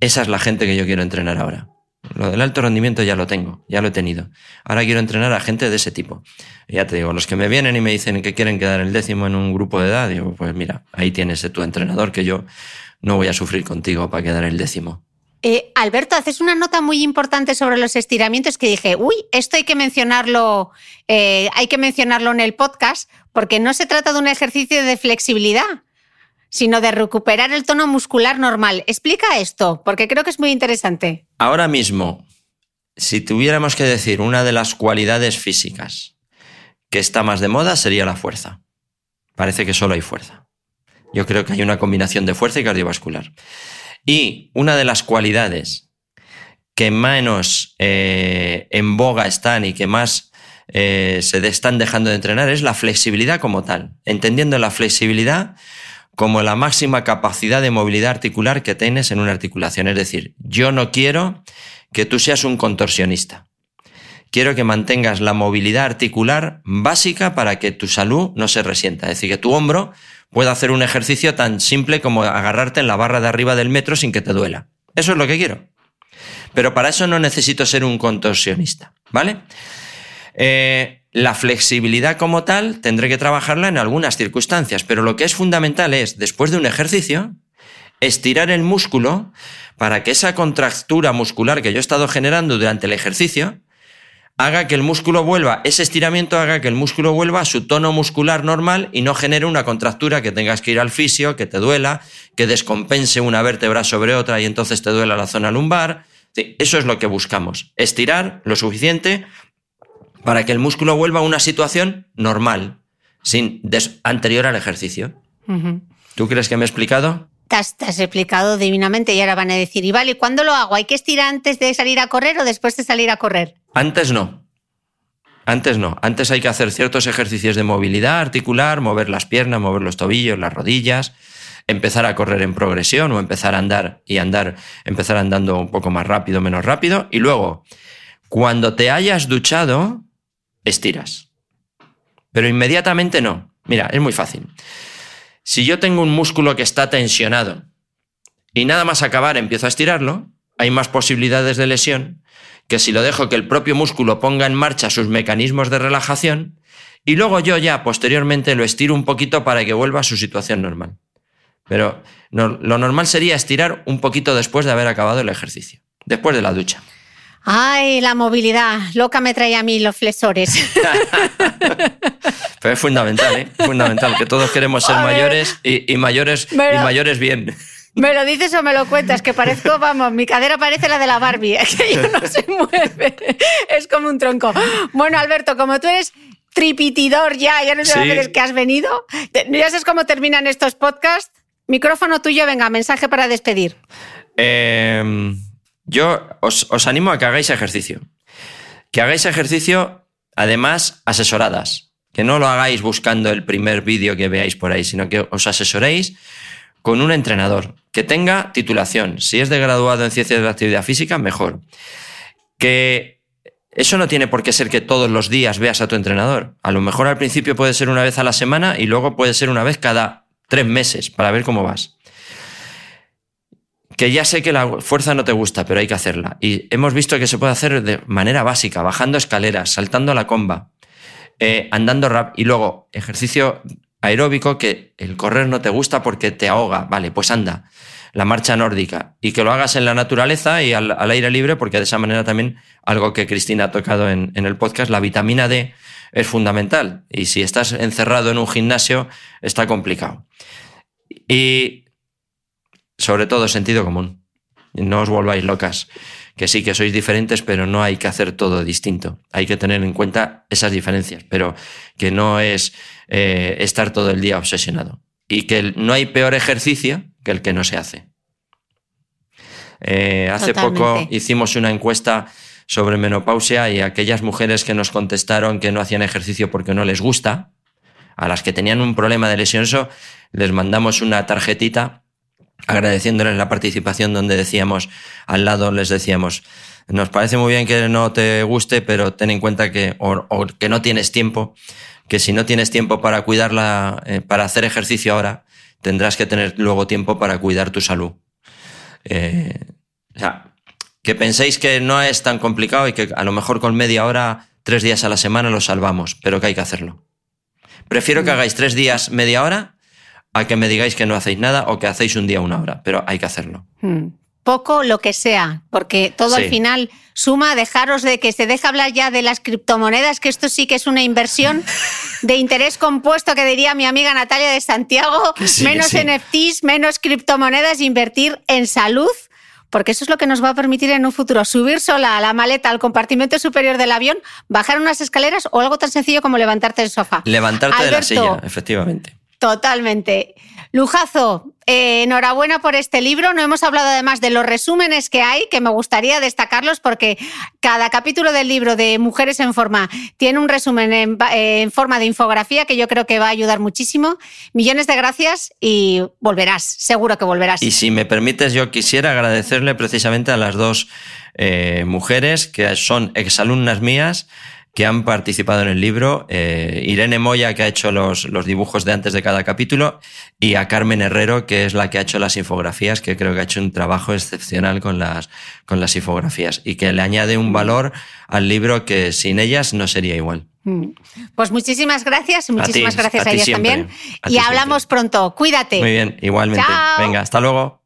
Esa es la gente que yo quiero entrenar ahora. Lo del alto rendimiento ya lo tengo, ya lo he tenido. Ahora quiero entrenar a gente de ese tipo. Ya te digo, los que me vienen y me dicen que quieren quedar el décimo en un grupo de edad, digo, pues mira, ahí tienes tu entrenador que yo no voy a sufrir contigo para quedar el décimo. Eh, Alberto, haces una nota muy importante sobre los estiramientos que dije, uy, esto hay que mencionarlo, eh, hay que mencionarlo en el podcast, porque no se trata de un ejercicio de flexibilidad, sino de recuperar el tono muscular normal. Explica esto, porque creo que es muy interesante. Ahora mismo, si tuviéramos que decir una de las cualidades físicas que está más de moda, sería la fuerza. Parece que solo hay fuerza. Yo creo que hay una combinación de fuerza y cardiovascular. Y una de las cualidades que menos eh, en boga están y que más eh, se están dejando de entrenar es la flexibilidad como tal, entendiendo la flexibilidad como la máxima capacidad de movilidad articular que tienes en una articulación. Es decir, yo no quiero que tú seas un contorsionista. Quiero que mantengas la movilidad articular básica para que tu salud no se resienta. Es decir, que tu hombro pueda hacer un ejercicio tan simple como agarrarte en la barra de arriba del metro sin que te duela. Eso es lo que quiero. Pero para eso no necesito ser un contorsionista, ¿vale? Eh, la flexibilidad como tal tendré que trabajarla en algunas circunstancias, pero lo que es fundamental es, después de un ejercicio, estirar el músculo para que esa contractura muscular que yo he estado generando durante el ejercicio haga que el músculo vuelva, ese estiramiento haga que el músculo vuelva a su tono muscular normal y no genere una contractura que tengas que ir al fisio, que te duela, que descompense una vértebra sobre otra y entonces te duela la zona lumbar. Eso es lo que buscamos, estirar lo suficiente para que el músculo vuelva a una situación normal, sin anterior al ejercicio. ¿Tú crees que me he explicado? Te has, explicado divinamente y ahora van a decir, y vale, ¿cuándo lo hago? ¿Hay que estirar antes de salir a correr o después de salir a correr? Antes no. Antes no. Antes hay que hacer ciertos ejercicios de movilidad articular, mover las piernas, mover los tobillos, las rodillas, empezar a correr en progresión o empezar a andar y andar, empezar andando un poco más rápido, menos rápido. Y luego, cuando te hayas duchado, estiras. Pero inmediatamente no. Mira, es muy fácil. Si yo tengo un músculo que está tensionado y nada más acabar empiezo a estirarlo, hay más posibilidades de lesión que si lo dejo que el propio músculo ponga en marcha sus mecanismos de relajación y luego yo ya posteriormente lo estiro un poquito para que vuelva a su situación normal. Pero lo normal sería estirar un poquito después de haber acabado el ejercicio, después de la ducha. Ay, la movilidad. Loca me trae a mí los flexores. Pero es fundamental, ¿eh? Fundamental, que todos queremos ser mayores y, mayores y mayores bien. ¿Me lo dices o me lo cuentas? Que parezco, vamos, mi cadera parece la de la Barbie, que no se mueve. Es como un tronco. Bueno, Alberto, como tú eres tripitidor ya, ya no sé sí. a que has venido. ¿Ya sabes cómo terminan estos podcasts? Micrófono tuyo, venga, mensaje para despedir. Eh yo os, animo a que hagáis ejercicio. Que hagáis ejercicio, además, asesoradas. Que no lo hagáis buscando el primer vídeo que veáis por ahí, sino que os asesoréis con un entrenador que tenga titulación. Si es de graduado en ciencias de la actividad física, mejor. Que eso no tiene por qué ser que todos los días veas a tu entrenador. A lo mejor al principio puede ser una vez a la semana y luego puede ser una vez cada tres meses para ver cómo vas que ya sé que la fuerza no te gusta, pero hay que hacerla. Y hemos visto que se puede hacer de manera básica, bajando escaleras, saltando la comba, eh, andando rap y luego ejercicio aeróbico que el correr no te gusta porque te ahoga. Vale, pues anda, la marcha nórdica y que lo hagas en la naturaleza y al, aire libre porque de esa manera también algo que Cristina ha tocado en, en el podcast, la vitamina D es fundamental y si estás encerrado en un gimnasio está complicado. Y sobre todo sentido común. No os volváis locas. Que sí, que sois diferentes, pero no hay que hacer todo distinto. Hay que tener en cuenta esas diferencias, pero que no es eh, estar todo el día obsesionado. Y que no hay peor ejercicio que el que no se hace. Eh, hace poco hicimos una encuesta sobre menopausia y aquellas mujeres que nos contestaron que no hacían ejercicio porque no les gusta, a las que tenían un problema de lesionso, les mandamos una tarjetita agradeciéndoles la participación donde decíamos, al lado les decíamos, nos parece muy bien que no te guste, pero ten en cuenta que, o, que no tienes tiempo, que si no tienes tiempo para cuidarla, eh, para hacer ejercicio ahora, tendrás que tener luego tiempo para cuidar tu salud. Eh, o sea, que penséis que no es tan complicado y que a lo mejor con media hora, tres días a la semana lo salvamos, pero que hay que hacerlo. Prefiero que mm. hagáis tres días, media hora, a que me digáis que no hacéis nada o que hacéis un día una hora, pero hay que hacerlo. Hmm. Poco lo que sea, porque todo al final suma, dejaros de que se deja hablar ya de las criptomonedas, que esto sí que es una inversión de interés compuesto que diría mi amiga Natalia de Santiago, menos NFTs, menos criptomonedas, invertir en salud porque eso es lo que nos va a permitir en un futuro subir sola a la maleta al compartimento superior del avión, bajar unas escaleras o algo tan sencillo como levantarte del sofá. Levantarte de la silla, efectivamente. Totalmente. Lujazo, eh, enhorabuena por este libro. No hemos hablado además de los resúmenes que hay, que me gustaría destacarlos porque cada capítulo del libro de Mujeres en Forma tiene un resumen en, en, forma de infografía que yo creo que va a ayudar muchísimo. Millones de gracias y volverás, seguro que volverás. Y si me permites, yo quisiera agradecerle precisamente a las dos eh, mujeres que son exalumnas mías que han participado en el libro, eh, Irene Moya, que ha hecho los, los, dibujos de antes de cada capítulo, y a Carmen Herrero, que es la que ha hecho las infografías, que creo que ha hecho un trabajo excepcional con las, con las infografías y que le añade un valor al libro que sin ellas no sería igual. Mm. Pues muchísimas gracias, muchísimas a ti, gracias a, a ellas siempre, también. Y hablamos siempre. pronto. Cuídate. Muy bien, igualmente. Chao. Venga, hasta luego.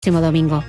próximo domingo.